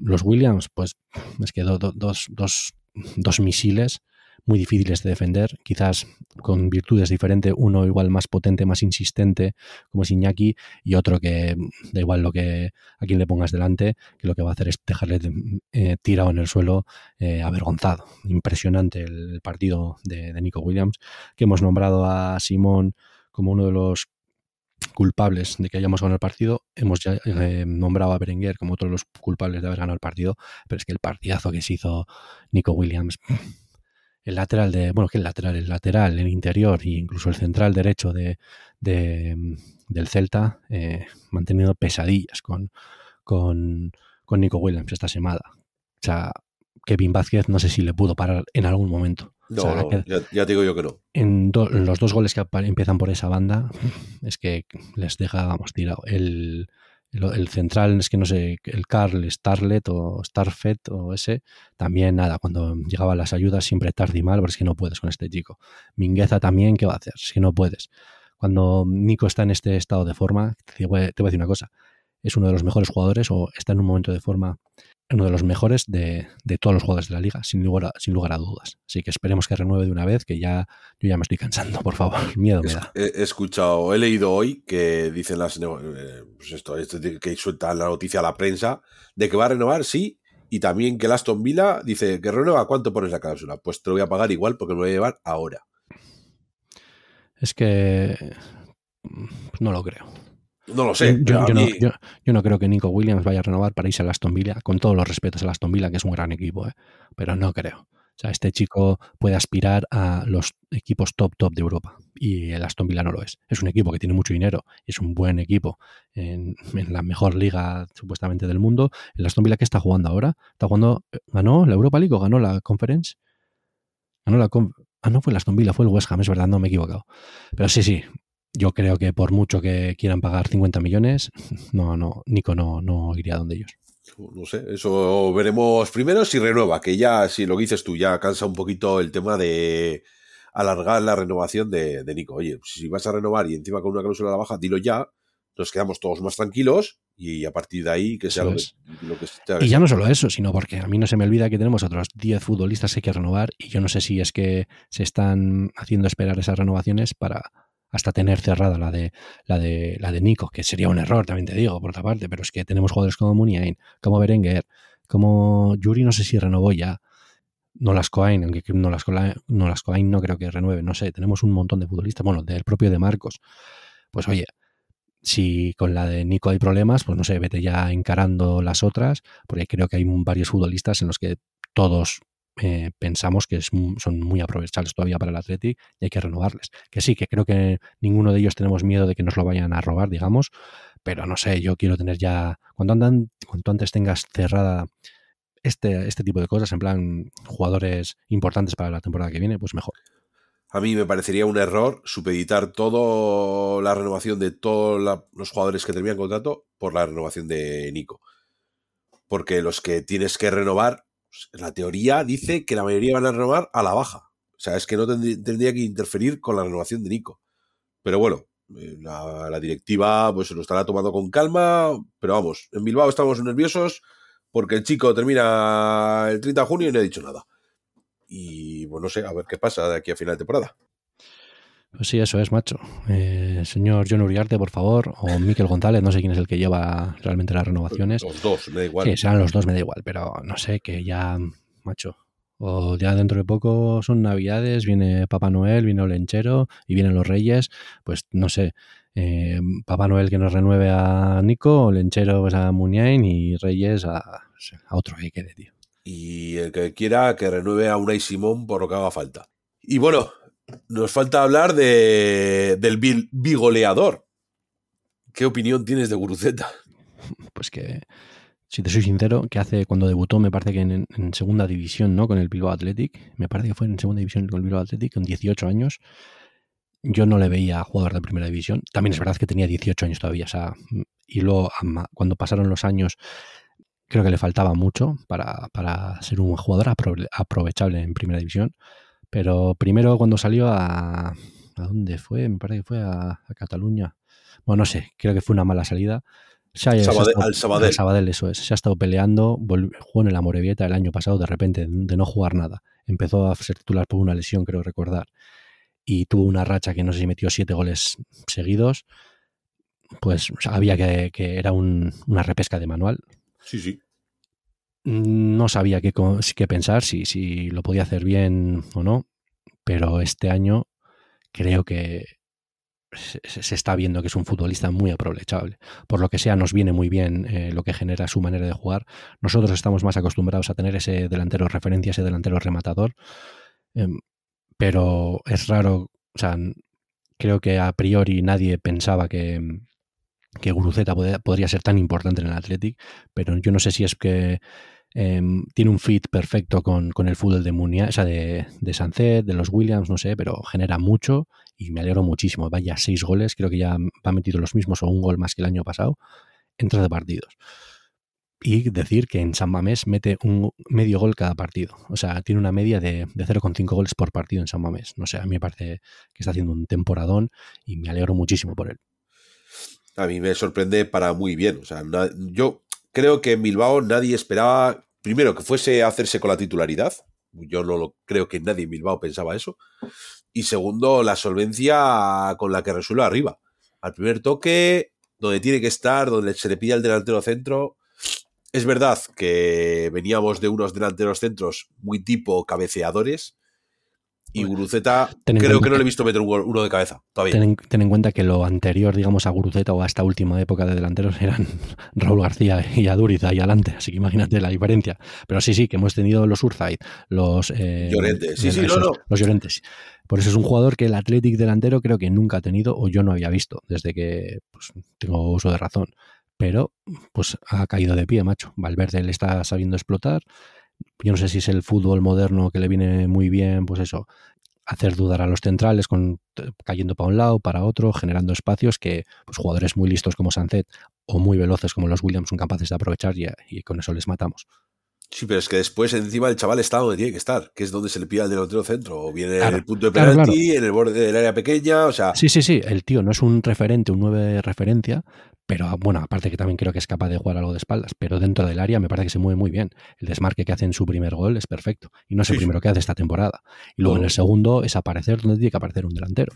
Los Williams, pues es que dos, dos, dos misiles muy difíciles de defender, quizás con virtudes diferentes, uno igual más potente, más insistente, como es Iñaki, y otro que da igual lo que a quien le pongas delante, que lo que va a hacer es dejarle eh, tirado en el suelo, eh, avergonzado. Impresionante el, partido de, Nico Williams, que hemos nombrado a Simón como uno de los culpables de que hayamos ganado el partido. Hemos ya eh, nombrado a Berenguer como otro de los culpables de haber ganado el partido, pero es que el partidazo que se hizo Nico Williams (sniffs) el lateral de, bueno, que el lateral, el lateral, el interior e incluso el central derecho de, del Celta, eh, manteniendo pesadillas con, con, con, Nico Williams esta semana. O sea, Kevin Vázquez no sé si le pudo parar en algún momento. No, ya, digo yo que no. En los dos goles que empiezan por esa banda, es que les deja, vamos, tirado. El, el, central es que no sé, el Carl Starlet o Starfet o ese, también nada, cuando llegaban las ayudas siempre tarde y mal, porque es que no puedes con este chico. Mingueza también, ¿qué va a hacer? Si no puedes. Cuando Nico está en este estado de forma, te voy, te voy a decir una cosa, es uno de los mejores jugadores o está en un momento de forma uno de los mejores de, todos los jugadores de la liga, sin lugar, a, sin lugar a dudas. Así que esperemos que renueve de una vez, que ya yo ya me estoy cansando, por favor. (laughs) Miedo me da. He, escuchado, he leído hoy que dicen las eh, pues esto, que suelta la noticia a la prensa de que va a renovar, sí, y también que el Aston Villa dice que renueva, ¿cuánto pones la cláusula? Pues te lo voy a pagar igual porque me lo voy a llevar ahora. Es que no lo creo. No lo sé. Yo, no, creo que Nico Williams vaya a renovar para irse a Aston Villa, con todos los respetos a Aston Villa, que es un gran equipo, ¿eh? pero no creo. O sea, este chico puede aspirar a los equipos top top de Europa y el Aston Villa no lo es. Es un equipo que tiene mucho dinero, es un buen equipo en, la mejor liga supuestamente del mundo. El Aston Villa que está jugando ahora, está jugando, eh, ganó la Europa League o ganó la Conference. Ganó la Ah, no fue el Aston Villa, fue el West Ham, es verdad, no me he equivocado. Pero sí, sí, yo creo que por mucho que quieran pagar 50 millones, (laughs) no, no, Nico no, no iría donde ellos. No sé, eso veremos primero si renueva, que ya, si lo dices tú, ya cansa un poquito el tema de alargar la renovación de, Nico. Oye, si vas a renovar y encima con una cláusula a la baja, dilo ya, nos quedamos todos más tranquilos y a partir de ahí que sea lo que, Y ya no solo eso, sino porque a mí no se me olvida que tenemos otros 10 futbolistas que hay que renovar y yo no sé si es que se están haciendo esperar esas renovaciones para hasta tener cerrada la de, la de, la de Nico, que sería un error, también te digo, por otra parte, pero es que tenemos jugadores como Muniain, como Berenguer, como Yuri, no sé si renovó ya. No las Coain, aunque no las, no no creo que renueve, no sé, tenemos un montón de futbolistas, bueno, del propio de Marcos. Pues oye, si con la de Nico hay problemas, pues no sé, vete ya encarando las otras, porque creo que hay varios futbolistas en los que todos eh, pensamos que son muy aprovechables todavía para el Athletic y hay que renovarles. Que sí, que creo que ninguno de ellos tenemos miedo de que nos lo vayan a robar, digamos, pero no sé, yo quiero tener ya, cuando andan, cuanto antes tengas cerrada este, este tipo de cosas, en plan jugadores importantes para la temporada que viene, pues mejor. A mí me parecería un error supeditar toda la renovación de todos los jugadores que terminan contrato por la renovación de Nico. Porque los que tienes que renovar la teoría dice que la mayoría van a renovar a la baja. O sea, es que no tendría que interferir con la renovación de Nico. Pero bueno, eh, la, directiva pues se lo estará tomando con calma. Pero vamos, en Bilbao estamos nerviosos porque el chico termina el 30 de junio y no ha dicho nada. Y bueno, no sé, a ver qué pasa de aquí a final de temporada. Pues sí, eso es, macho. Eh, señor John Uriarte, por favor, o Miquel González, no sé quién es el que lleva realmente las renovaciones. Los dos, me da igual. Que sean los dos, me da igual, pero no sé, que ya, macho. O ya dentro de poco son Navidades, viene Papá Noel, viene Olenchero y vienen los Reyes. Pues no sé, eh, Papá Noel que nos renueve a Nico, Olenchero pues, a Muniain y Reyes a, a otro que quede, tío. Y el que quiera que renueve a Unai Simón por lo que haga falta. Y bueno, nos falta hablar de, del bigoleador. ¿Qué opinión tienes de Guruceta? (laughs) Pues que si te soy sincero, que hace cuando debutó, me parece que en, segunda división, ¿no? Con el Bilbao Athletic, me parece que fue en segunda división con el Bilbao Athletic, con 18 años. Yo no le veía jugador de primera división. También es verdad que tenía 18 años todavía, o sea, y luego cuando pasaron los años, creo que le faltaba mucho para, para ser un jugador aprovechable en primera división. Pero primero cuando salió a... ¿A dónde fue? Me parece que fue a, Cataluña. Bueno, no sé, creo que fue una mala salida. al Sabadell. Sabadell, eso es. Se ha estado peleando, jugó en el Amorebieta el año pasado de repente de no jugar nada. Empezó a ser titular por una lesión, creo recordar. Y tuvo una racha que no sé si metió siete goles seguidos. Pues sabía que, era una repesca de manual. Sí, sí. No sabía qué, qué pensar, si, si lo podía hacer bien o no, pero este año creo que se, está viendo que es un futbolista muy aprovechable. Por lo que sea, nos viene muy bien eh, lo que genera su manera de jugar. Nosotros estamos más acostumbrados a tener ese delantero referencia, ese delantero rematador. Em, pero es raro, o sea, creo que a priori nadie pensaba que, que Guruceta podría ser tan importante en el Athletic, pero yo no sé si es que Em, tiene un fit perfecto con, el fútbol de Munia, o sea, de, de Sancet, de los Williams, no sé, pero genera mucho y me alegro muchísimo. Vaya seis goles, creo que ya ha metido los mismos o un gol más que el año pasado en 13 partidos. Y decir que en San Mamés mete un medio gol cada partido. O sea, tiene una media de, de 0,5 goles por partido en San Mamés. No sé, a mí me parece que está haciendo un temporadón y me alegro muchísimo por él. A mí me sorprende para muy bien. O sea, yo creo que en Bilbao nadie esperaba, primero, que fuese a hacerse con la titularidad. Yo no lo creo que nadie en Bilbao pensaba eso. Y segundo, la solvencia con la que resuelve arriba. Al primer toque, donde tiene que estar, donde se le pide al delantero centro. Es verdad que veníamos de unos delanteros centros muy tipo cabeceadores, y Guruceta, creo que no le he visto meter un uno de cabeza todavía. Ten, en cuenta que lo anterior, digamos, a Guruceta o a esta última época de delanteros eran (laughs) Raúl García y Aduriz ahí adelante. Así que imagínate la diferencia. Pero sí, sí, que hemos tenido los Urzait, los. Eh, Llorentes. Sí, sí, no, no. Los Llorentes. Por eso es un jugador que el Athletic delantero creo que nunca ha tenido o yo no había visto desde que pues, tengo uso de razón. Pero, pues ha caído de pie, macho. Valverde le está sabiendo explotar yo no sé si es el fútbol moderno que le viene muy bien, pues eso, hacer dudar a los centrales con, cayendo para un lado, para otro, generando espacios que pues, jugadores muy listos como Sancet o muy veloces como los Williams son capaces de aprovechar y, con eso les matamos. Sí, pero es que después encima el chaval está donde tiene que estar, que es donde se le pide al delantero centro, o viene en el punto de penalti, en el borde del área pequeña, o sea... Sí, sí, sí, el tío no es un referente, un nueve referencia, pero bueno, aparte que también creo que es capaz de jugar algo de espaldas, pero dentro del área me parece que se mueve muy bien. El desmarque que hace en su primer gol es perfecto. Y no es el primero que hace esta temporada. Y luego en el segundo es aparecer donde tiene que aparecer un delantero.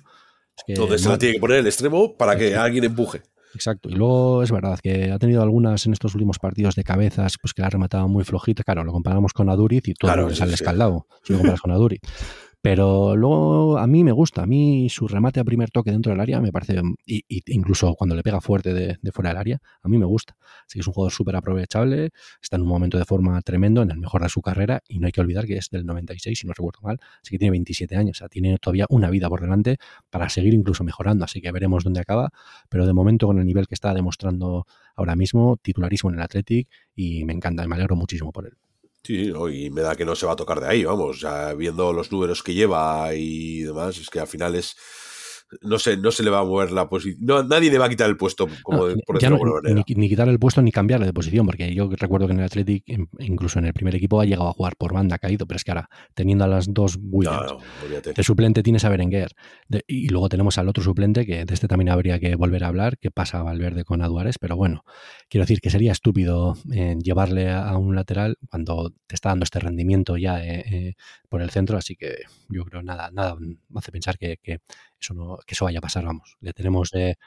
donde se la tiene que poner el extremo para que alguien empuje. Exacto. Y luego es verdad que ha tenido algunas en estos últimos partidos de cabezas, pues que la ha rematado muy flojita. Claro, lo comparamos con Aduriz y todo claro, sale escaldado si lo comparas con (laughs) Aduriz. Pero luego a mí me gusta, a mí su remate a primer toque dentro del área me parece, y, incluso cuando le pega fuerte de, fuera del área, a mí me gusta. Así que es un jugador súper aprovechable, está en un momento de forma tremendo, en el mejor de su carrera, y no hay que olvidar que es del 96, si no recuerdo mal, así que tiene 27 años, o sea, tiene todavía una vida por delante para seguir incluso mejorando, así que veremos dónde acaba, pero de momento con el nivel que está demostrando ahora mismo, titularismo en el Athletic, y me encanta, y me alegro muchísimo por él. Sí, y me da que no se va a tocar de ahí, vamos, viendo los números que lleva y demás, es que al final es, no sé, no se le va a mover la posición. No, nadie le va a quitar el puesto, como por decirlo ni, ni, quitar el puesto ni cambiarle de posición, porque yo recuerdo que en el Athletic, incluso en el primer equipo, ha llegado a jugar por banda, ha caído, pero es que ahora, teniendo a las dos Williams, de suplente tienes a Berenguer, y luego tenemos al otro suplente, que de este también habría que volver a hablar, que pasa a Valverde con Aduares, pero bueno, quiero decir que sería estúpido eh, llevarle a, un lateral cuando te está dando este rendimiento ya eh, eh, por el centro, así que yo creo nada, nada me hace pensar que, que eso no, que eso vaya a pasar, vamos. Le tenemos de,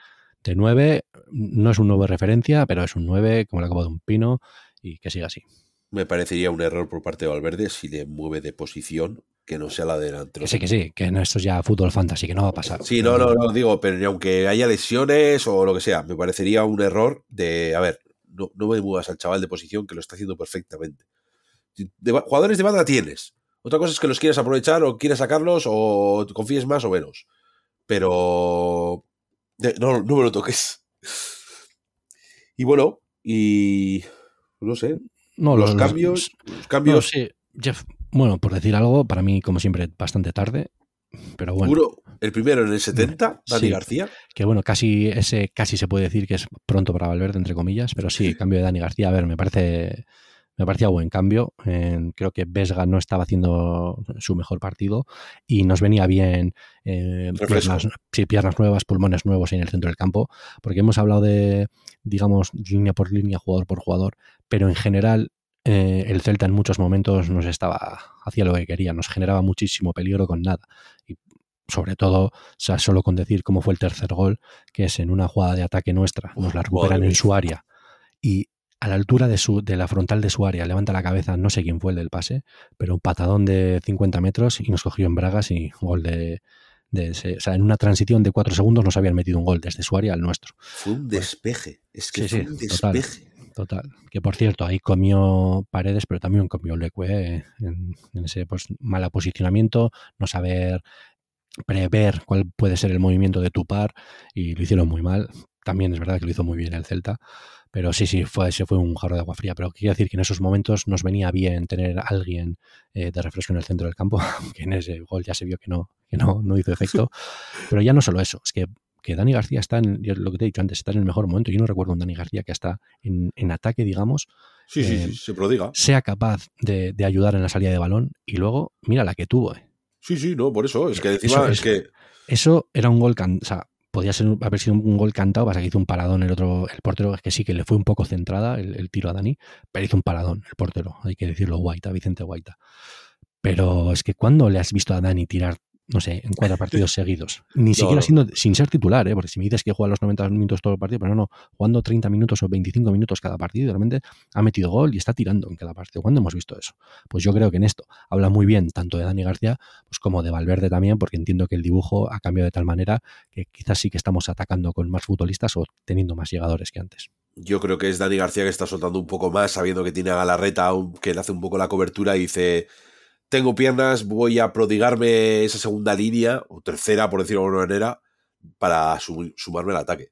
de 9, no es un 9 referencia, pero es un 9 como la copa de un pino y que siga así. Me parecería un error por parte de Valverde si le mueve de posición que no sea la delantera. sí, que sí, que esto es ya fútbol fantasy, que no va a pasar. Sí, no, no, no, digo, pero aunque haya lesiones o lo que sea, me parecería un error de, a ver, no, no me muevas al chaval de posición que lo está haciendo perfectamente. jugadores de banda tienes. Otra cosa es que los quieras aprovechar o quieras sacarlos o confíes más o menos. Pero no, no me lo toques. Y bueno, y No sé. No, los, cambios. Los, cambios. Jeff, bueno, por decir algo, para mí, como siempre, bastante tarde. Pero bueno. el primero en el 70, Dani García. Que bueno, casi ese casi se puede decir que es pronto para Valverde, entre comillas, pero sí, cambio de Dani García, a ver, me parece me parecía buen cambio. creo que Vesga no estaba haciendo su mejor partido y nos venía bien eh, piernas, piernas, nuevas, pulmones nuevos en el centro del campo, porque hemos hablado de, digamos, línea por línea, jugador por jugador, pero en general eh, el Celta en muchos momentos nos estaba, hacía lo que quería, nos generaba muchísimo peligro con nada. Y sobre todo, o sea, solo con decir cómo fue el tercer gol, que es en una jugada de ataque nuestra, nos la recuperan en su área. Y a la altura de, su, de la frontal de su área, levanta la cabeza, no sé quién fue el del pase, pero un patadón de 50 metros y nos cogió en bragas y gol de, o sea, en una transición de cuatro segundos nos habían metido un gol desde su área al nuestro. Fue un pues despeje, es que fue un despeje. Total, Que por cierto, ahí comió Paredes, pero también comió Leque en, en, ese pues, mal posicionamiento, no saber prever cuál puede ser el movimiento de tu par y lo hicieron muy mal. También es verdad que lo hizo muy bien el Celta. Pero sí, sí, fue, ese fue un jarro de agua fría. Pero quiero decir que en esos momentos nos venía bien tener a alguien eh, de refresco en el centro del campo, (laughs) que en ese gol ya se vio que no, que no, no hizo efecto. Pero ya no solo eso, es que, que Dani García está en, lo que te he dicho antes, está en el mejor momento. Yo no recuerdo un Dani García que está en, en ataque, digamos. Sí, sí, eh, se prodiga. Sea capaz de, de, ayudar en la salida de balón y luego, mira la que tuvo. Eh. Sí, sí, no, por eso. Es que encima eso, es que. Eso era un gol. Can, o sea, podía ser, haber sido un gol cantado, pasa que hizo un paradón el otro, el portero, es que sí que le fue un poco centrada el, tiro a Dani, pero hizo un paradón el portero, hay que decirlo, Guaita, Vicente Guaita. Pero es que cuando le has visto a Dani tirar no sé, en cuatro partidos seguidos. Ni siquiera siendo, sin ser titular, ¿eh? porque si me dices que juega los 90 minutos todo el partido, pero no, no, jugando 30 minutos o 25 minutos cada partido, realmente ha metido gol y está tirando en cada partido. ¿Cuándo hemos visto eso? Pues yo creo que en esto habla muy bien tanto de Dani García pues como de Valverde también, porque entiendo que el dibujo ha cambiado de tal manera que quizás sí que estamos atacando con más futbolistas o teniendo más llegadores que antes. Yo creo que es Dani García que está soltando un poco más, sabiendo que tiene a Galarreta, que le hace un poco la cobertura y dice tengo piernas, voy a prodigarme esa segunda línea, o tercera, por decirlo de alguna manera, para sumarme al ataque.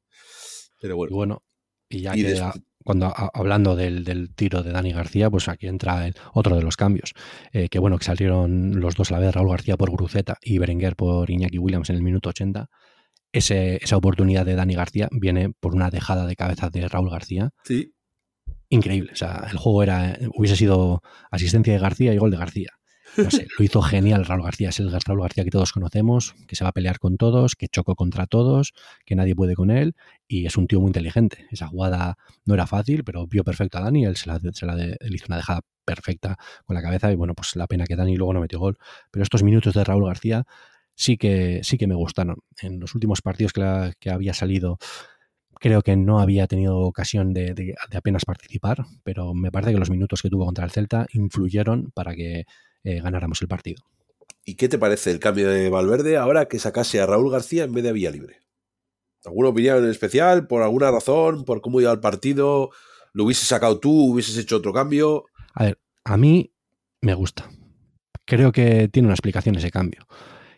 Pero bueno. Y bueno, y ya que cuando hablando del, tiro de Dani García, pues aquí entra el, otro de los cambios. Eh, que bueno, que salieron los dos a la vez, Raúl García por Gruceta y Berenguer por Iñaki Williams en el minuto 80. Ese, esa oportunidad de Dani García viene por una dejada de cabeza de Raúl García. Sí. Increíble. O sea, el juego era, hubiese sido asistencia de García y gol de García lo hizo genial Raúl García. Es el Raúl García que todos conocemos, que se va a pelear con todos, que chocó contra todos, que nadie puede con él y es un tío muy inteligente. Esa jugada no era fácil, pero vio perfecto a Dani. Él se la, hizo una dejada perfecta con la cabeza y bueno, pues la pena que Dani luego no metió gol. Pero estos minutos de Raúl García sí que, sí que me gustaron. En los últimos partidos que, que había salido creo que no había tenido ocasión de, de, apenas participar, pero me parece que los minutos que tuvo contra el Celta influyeron para que eh, ganáramos el partido. ¿Y qué te parece el cambio de Valverde ahora que sacase a Raúl García en vez de a Libre? ¿Alguna opinión en especial? ¿Por alguna razón? ¿Por cómo iba el partido? ¿Lo hubieses sacado tú? ¿Hubieses hecho otro cambio? A ver, a mí me gusta. Creo que tiene una explicación ese cambio.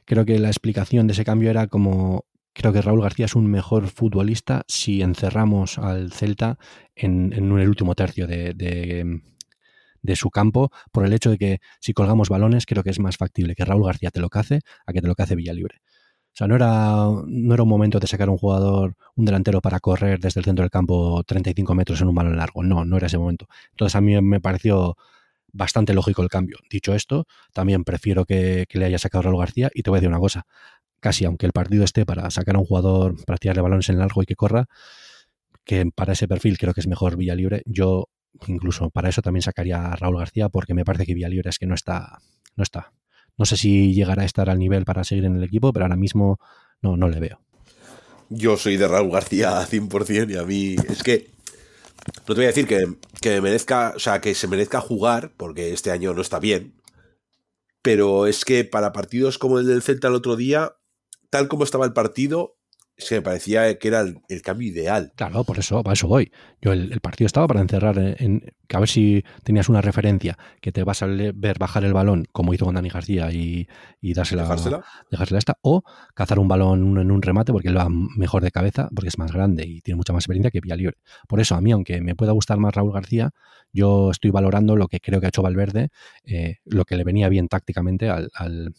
Creo que la explicación de ese cambio era como creo que Raúl García es un mejor futbolista si encerramos al Celta en, en el último tercio de, de su campo por el hecho de que si colgamos balones creo que es más factible que Raúl García te lo cace a que te lo cace Villalibre. O sea, no era, no era un momento de sacar un jugador, un delantero para correr desde el centro del campo 35 metros en un balón largo. No, no era ese momento. Entonces a mí me pareció bastante lógico el cambio. Dicho esto, también prefiero que, le haya sacado Raúl García y te voy a decir una cosa. Casi aunque el partido esté para sacar a un jugador, para tirarle balones en largo y que corra, que para ese perfil creo que es mejor Villalibre, yo incluso para eso también sacaría a Raúl García porque me parece que Libre es que no está, no está. No sé si llegará a estar al nivel para seguir en el equipo, pero ahora mismo no, no le veo. Yo soy de Raúl García (laughs) 100% y a mí es que no te voy a decir que, que merezca, o sea, que se merezca jugar porque este año no está bien, pero es que para partidos como el del Celta el otro día, tal como estaba el partido, es que me parecía que era el, cambio ideal. Claro, por eso, para eso voy. Yo el, partido estaba para encerrar en, que a ver si tenías una referencia que te vas a ver bajar el balón, como hizo con Dani García, y, y dársela, dejársela. dejársela esta, o cazar un balón en un remate porque él va mejor de cabeza, porque es más grande y tiene mucha más experiencia que Vía Libre. Por eso, a mí, aunque me pueda gustar más Raúl García, yo estoy valorando lo que creo que ha hecho Valverde, eh, lo que le venía bien tácticamente al al,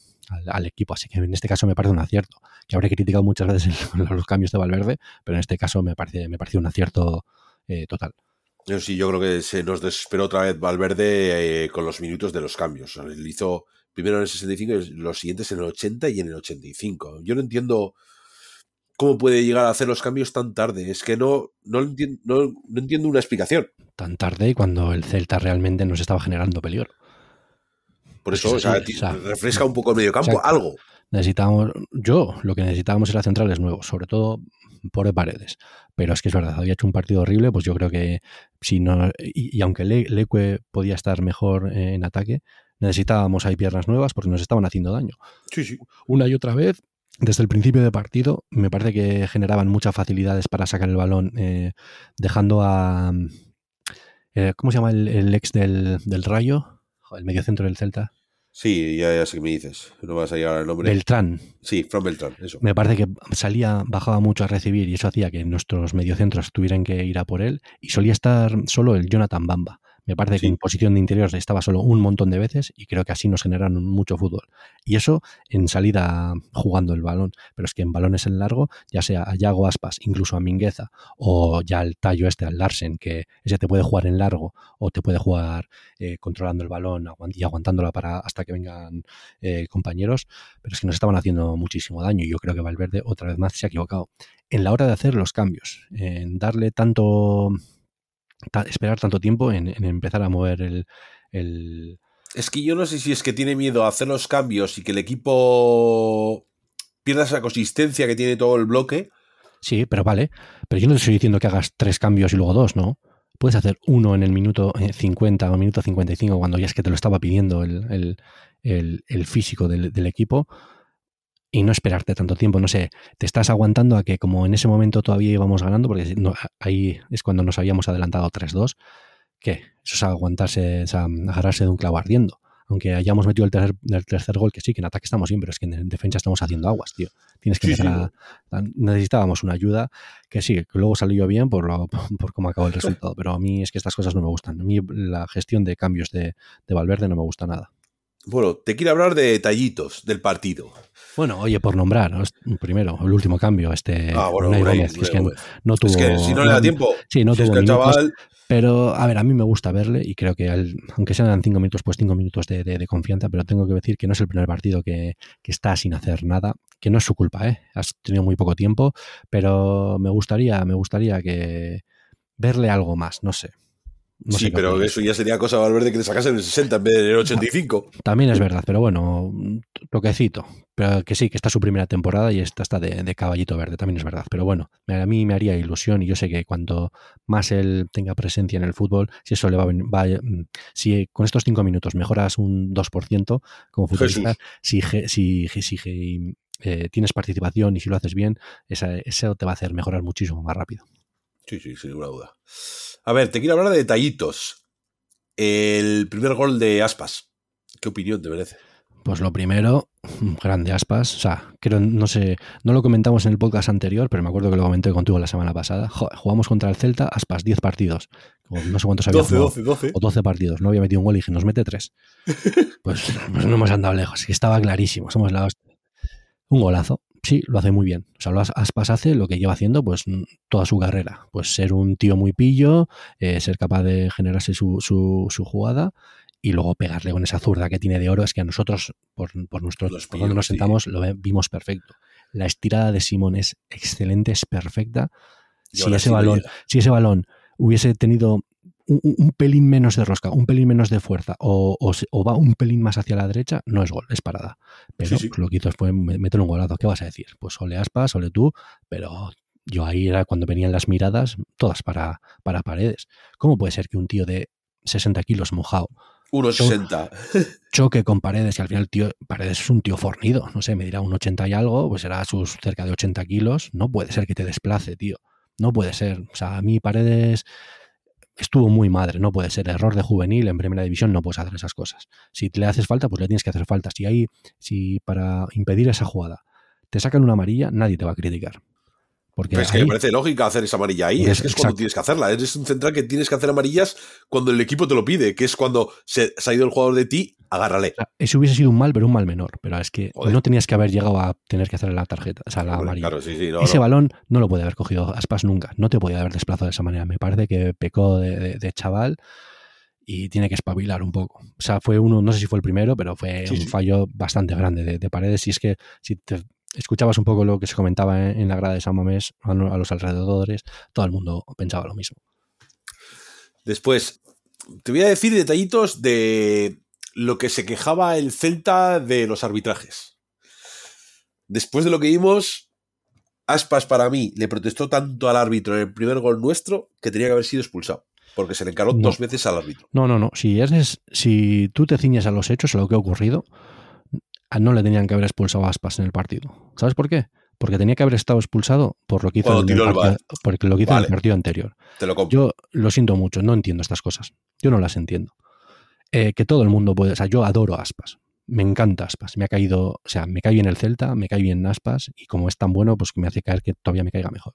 equipo. Así que en este caso me parece un acierto. Que habré criticado muchas veces (laughs) los cambios de Valverde, pero en este caso me parece, me parece un acierto eh, total. Sí, yo creo que se nos desesperó otra vez Valverde eh, con los minutos de los cambios. Él hizo primero en el 65 y los siguientes en el 80 y en el 85. Yo no entiendo cómo puede llegar a hacer los cambios tan tarde. Es que no, no, entiendo, no, no entiendo una explicación. Tan tarde y cuando el Celta realmente nos estaba generando peligro. Por eso, o sea, refresca un poco el medio campo, algo. Necesitábamos, yo lo que necesitábamos era centrales nuevos, sobre todo por paredes. Pero es que es verdad, había hecho un partido horrible, pues yo creo que si no, y, aunque Leque podía estar mejor en ataque, necesitábamos ahí piernas nuevas porque nos estaban haciendo daño. Sí, sí. Una y otra vez, desde el principio de partido, me parece que generaban muchas facilidades para sacar el balón, eh, dejando a. Eh, ¿Cómo se llama el, ex del, del Rayo? El medio centro del Celta. Sí, ya, sé que me dices. No vas a llegar al nombre. Beltrán. Sí, From Beltrán, eso. Me parece que salía, bajaba mucho a recibir y eso hacía que nuestros mediocentros tuvieran que ir a por él. Y solía estar solo el Jonathan Bamba. Me parece que en posición de interior estaba solo un montón de veces y creo que así nos generaron mucho fútbol. Y eso en salida jugando el balón. Pero es que en balones en largo, ya sea a Yago Aspas, incluso a Mingueza, o ya al tallo este, al Larsen, que ese te puede jugar en largo o te puede jugar eh, controlando el balón y aguantándolo para hasta que vengan eh, compañeros. Pero es que nos estaban haciendo muchísimo daño y yo creo que Valverde otra vez más se ha equivocado. En la hora de hacer los cambios, en darle tanto esperar tanto tiempo en, empezar a mover el, Es que yo no sé si es que tiene miedo a hacer los cambios y que el equipo pierda esa consistencia que tiene todo el bloque. Sí, pero vale. Pero yo no te estoy diciendo que hagas tres cambios y luego dos, ¿no? Puedes hacer uno en el minuto 50 eh, o minuto 55 cuando ya es que te lo estaba pidiendo el, físico del, del equipo y no esperarte tanto tiempo. No sé, te estás aguantando a que como en ese momento todavía íbamos ganando, porque ahí es cuando nos habíamos adelantado 3-2, que eso es aguantarse, es agarrarse de un clavo ardiendo. Aunque hayamos metido el tercer, el tercer, gol, que sí, que en ataque estamos bien, pero es que en defensa estamos haciendo aguas, tío. Tienes que necesitábamos una ayuda, que sí, que luego salió bien por, lo, por cómo acabó el resultado, pero a mí es que estas cosas no me gustan. A mí la gestión de cambios de, de Valverde no me gusta nada. Bueno, te quiero hablar de detallitos del partido. Bueno, oye, por nombrar, primero, el último cambio, este ah, bueno, es que no tuvo, es que si no le da tiempo, sí, no tuvo minutos, pero a ver, a mí me gusta verle y creo que aunque sean cinco minutos, pues cinco minutos de, confianza, pero tengo que decir que no es el primer partido que, que, está sin hacer nada, que no es su culpa, ¿eh? Has tenido muy poco tiempo, pero me gustaría, me gustaría que verle algo más, no sé sí, pero eso ya sería cosa de Valverde que le sacase en el 60 en vez del 85. También es verdad, pero bueno, toquecito. Pero que sí, que esta es su primera temporada y esta está de, caballito verde, también es verdad. Pero bueno, a mí me haría ilusión y yo sé que cuanto más él tenga presencia en el fútbol, si eso le va, va si con estos cinco minutos mejoras un 2% como futbolista, si, si, si, eh, tienes participación y si lo haces bien, eso te va a hacer mejorar muchísimo más rápido. Sí, sí, sin ninguna duda. A ver, te quiero hablar de detallitos. El primer gol de Aspas. ¿Qué opinión te merece? Pues lo primero, grande Aspas. O sea, creo, no sé, no lo comentamos en el podcast anterior, pero me acuerdo que lo comenté contigo la semana pasada. jugamos contra el Celta, Aspas, 10 partidos. No sé cuántos había 12, 12, 12. O 12 partidos. No había metido un gol y dije, nos mete 3. (laughs) Pues, pues, no hemos andado lejos. Estaba clarísimo. Somos la Un golazo sí, lo hace muy bien. O sea, Aspas hace lo que lleva haciendo pues toda su carrera. Pues ser un tío muy pillo, eh, ser capaz de generarse su, su, jugada y luego pegarle con esa zurda que tiene de oro. Es que a nosotros, por, por nuestro, donde nos sentamos, lo vimos perfecto. La estirada de Simón es excelente, es perfecta. Si ese, balón, si ese balón hubiese tenido un, pelín menos de rosca, un pelín menos de fuerza o, va un pelín más hacia la derecha, no es gol, es parada. Pero lo que hizo fue meter un golazo. ¿Qué vas a decir? Pues ole aspas, ole tú, pero yo ahí era cuando venían las miradas, todas para, para paredes. ¿Cómo puede ser que un tío de 60 kilos mojado 1,60. Choque con Paredes y al final tío, Paredes es un tío fornido, no sé, me dirá un 80 y algo, pues será sus cerca de 80 kilos. No puede ser que te desplace, tío. No puede ser. O sea, a mí Paredes estuvo muy madre, no puede ser. Error de juvenil en primera división, no puedes hacer esas cosas. Si le haces falta, pues le tienes que hacer falta. Si hay, si para impedir esa jugada te sacan una amarilla, nadie te va a criticar. Porque Pero es que ahí- me parece lógica hacer esa amarilla ahí. Pues, es que es cuando tienes que hacerla. Eres un central que tienes que hacer amarillas cuando el equipo te lo pide, que es cuando se, se ha ido el jugador de ti, agárrale. o sea, eso hubiese sido un mal, pero un mal menor. Pero es que Joder. no tenías que haber llegado a tener que hacer la tarjeta, o sea, la Hombre, amarilla. claro, sí, sí, no, Ese no. balón no lo puede haber cogido Aspas nunca. No te podía haber desplazado de esa manera. Me parece que pecó de, de- de chaval y tiene que espabilar un poco. O sea, fue uno, no sé si fue el primero, pero fue Sí, un fallo bastante grande de, de paredes. Y es que si te escuchabas un poco lo que se comentaba en, en la grada de San Mamés, a, lo- a los alrededores, todo el mundo pensaba lo mismo. Después, te voy a decir detallitos de lo que se quejaba el Celta de los arbitrajes. Después de lo que vimos, Aspas para mí le protestó tanto al árbitro en el primer gol nuestro que tenía que haber sido expulsado. Porque se le encaró No. dos veces al árbitro. No, no, no. Si eres, si tú te ciñes a los hechos, a lo que ha ocurrido, no le tenían que haber expulsado a Aspas en el partido. ¿Sabes por qué? Porque tenía que haber estado expulsado por lo que hizo, en el, partido, porque lo que hizo en el partido anterior. Te lo. Yo lo siento mucho, no entiendo estas cosas. Yo no las entiendo. Eh, que todo el mundo puede. O sea, yo adoro Aspas. Me encanta Aspas. Me ha caído. O sea, me cae bien el Celta, me cae bien Aspas. Y como es tan bueno, pues me hace caer que todavía me caiga mejor.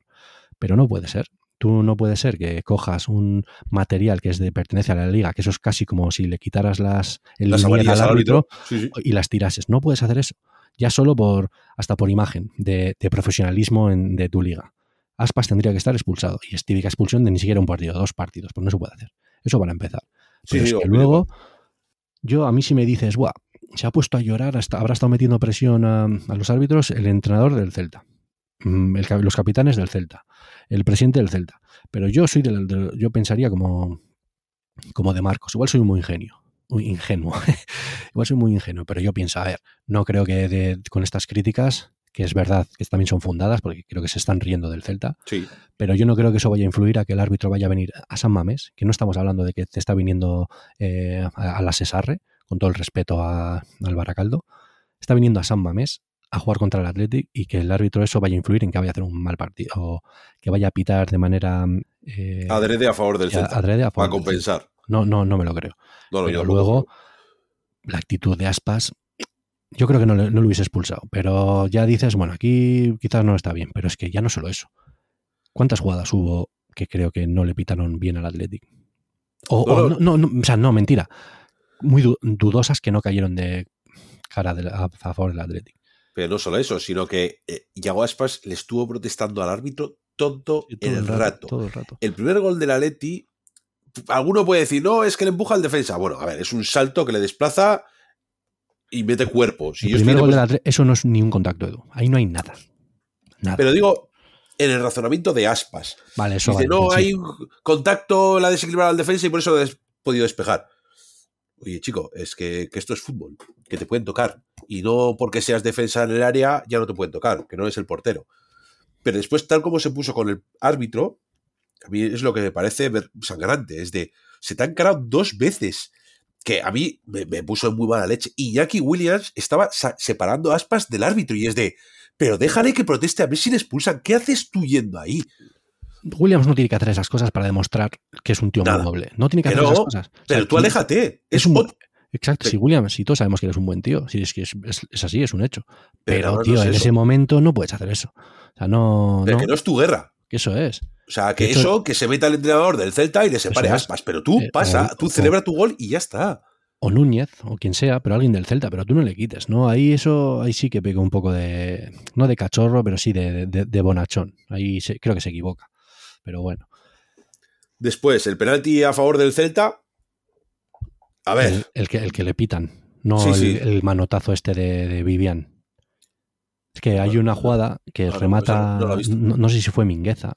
Pero no puede ser. Tú no puede ser que cojas un material que es de pertenece a la liga, que eso es casi como si le quitaras las el Las al árbitro árbitro. Sí, sí. y las tirases. No puedes hacer eso. Ya solo por hasta por imagen de, de profesionalismo en- de tu liga. Aspas tendría que estar expulsado. Y es típica expulsión de ni siquiera un partido, dos partidos, pues no se puede hacer. Eso para empezar. Pero sí, es que luego, yo a mí si me dices, Buah, se ha puesto a llorar, hasta, habrá estado metiendo presión a, a los árbitros el entrenador del Celta, mm, el los capitanes del Celta, el presidente del Celta. Pero yo soy del, del- yo pensaría como, como de Marcos. Igual soy muy ingenio, muy ingenuo. (laughs) Igual soy muy ingenuo, pero yo pienso, a ver, no creo que de- con estas críticas, que es verdad que también son fundadas, porque creo que se están riendo del Celta, Sí. pero yo no creo que eso vaya a influir a que el árbitro vaya a venir a San Mamés, que no estamos hablando de que te está viniendo eh, a, a la Cesarre, con todo el respeto a- al Baracaldo, está viniendo a San Mamés a jugar contra el Athletic y que el árbitro eso vaya a influir en que vaya a hacer un mal partido o que vaya a pitar de manera eh, Adrede a favor del Celta. adrede a favor Celta. compensar. No, no, no me lo creo. No, no, pero luego la actitud de Aspas, yo creo que no, lo hubiese expulsado. Pero ya dices, bueno, aquí quizás no está bien, pero es que ya no solo eso. ¿Cuántas jugadas hubo que creo que no le pitaron bien al Athletic? O, No, o no. o sea, no, mentira. Muy du- dudosas que no cayeron de cara de la- a favor del Athletic. Pero no solo eso, sino que eh, Iago Aspas le estuvo protestando al árbitro todo, el rato. Todo el rato. El primer gol del Atleti, alguno puede decir, no, es que le empuja al defensa. Bueno, a ver, es un salto que le desplaza y mete cuerpo. Si el primer gol eso no es ni un contacto, Edu. Ahí no hay nada. Nada. Pero digo, en el razonamiento de Aspas. vale, eso Dice, vale, no, sí. hay un contacto, la ha desequilibrado al defensa y por eso lo has podido despejar. Oye, chico, es que, que esto es fútbol, que te pueden tocar. Y no porque seas defensa en el área ya no te pueden tocar, que no es el portero. Pero después, tal como se puso con el árbitro, a mí es lo que me parece sangrante. Es de, se te han encarado dos veces. Que a mí me, me puso en muy mala leche. Y Jackie Williams estaba separando aspas del árbitro. Y es de, pero déjale que proteste a ver si le expulsan. ¿Qué haces tú yendo ahí? Williams no tiene que hacer esas cosas para demostrar que es un tío Nada. muy noble. No tiene que hacer esas cosas. O sea, Pero tú aléjate. Es Es un, exacto, Sí. si Williams, si todos sabemos que eres un buen tío, si es que es, es- es así, es un hecho. Pero Pero, no tío, es en eso. ese momento no puedes hacer eso. O sea, no, pero no, que no es tu guerra. que eso es. O sea, que hecho- eso, que se meta el entrenador del Celta y le separe aspas. Pero tú Eh, pasa, o- tú o- celebra tu gol y ya está. O Núñez, o quien sea, pero alguien del Celta, pero tú no le quites, ¿no? Ahí eso, ahí sí que pega un poco de, no de cachorro, pero sí de, de- de bonachón. Ahí se- creo que se equivoca. Pero bueno, Después, el penalti a favor del Celta. A ver, el, el que, el que le pitan, no Sí, el, sí. el manotazo este de, de Vivian. Es que hay una jugada que no, no, remata, no la no, no sé si fue Mingueza.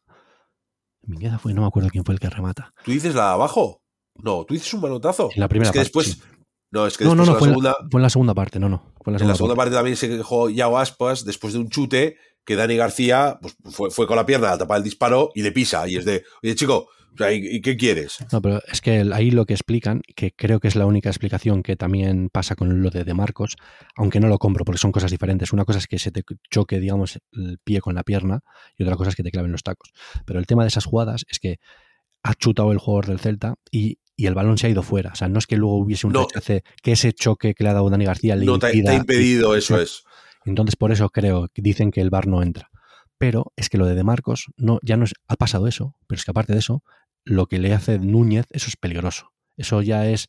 Mingueza fue, no me acuerdo quién fue el que remata. ¿tú dices la de abajo? No, tú dices un manotazo. En la primera es que parte, después. sí. No, es que No, no, después no, en fue, la en la- segunda. fue en la segunda parte, no, no. Fue en la En segunda, la segunda parte. parte también se quejó Yago Aspas después de un chute que Dani García pues, fue, fue con la pierna a tapar el disparo y le pisa. Y es de, oye chico, O sea, ¿y, qué quieres? No, pero es que ahí lo que explican, que creo que es la única explicación que también pasa con lo de De Marcos, aunque no lo compro porque son cosas diferentes. Una cosa es que se te choque, digamos, el pie con la pierna y otra cosa es que te claven los tacos. Pero el tema de esas jugadas es que ha chutado el jugador del Celta y, el balón se ha ido fuera. O sea, no es que luego hubiese un rechace, que ese choque que le ha dado Dani García le no te, ha impedido, eso es. Entonces, por eso creo que dicen que el VAR no entra. Pero es que lo de De Marcos no, ya no es, ha pasado eso, pero es que aparte de eso, lo que le hace Núñez, eso es peligroso. Eso ya es,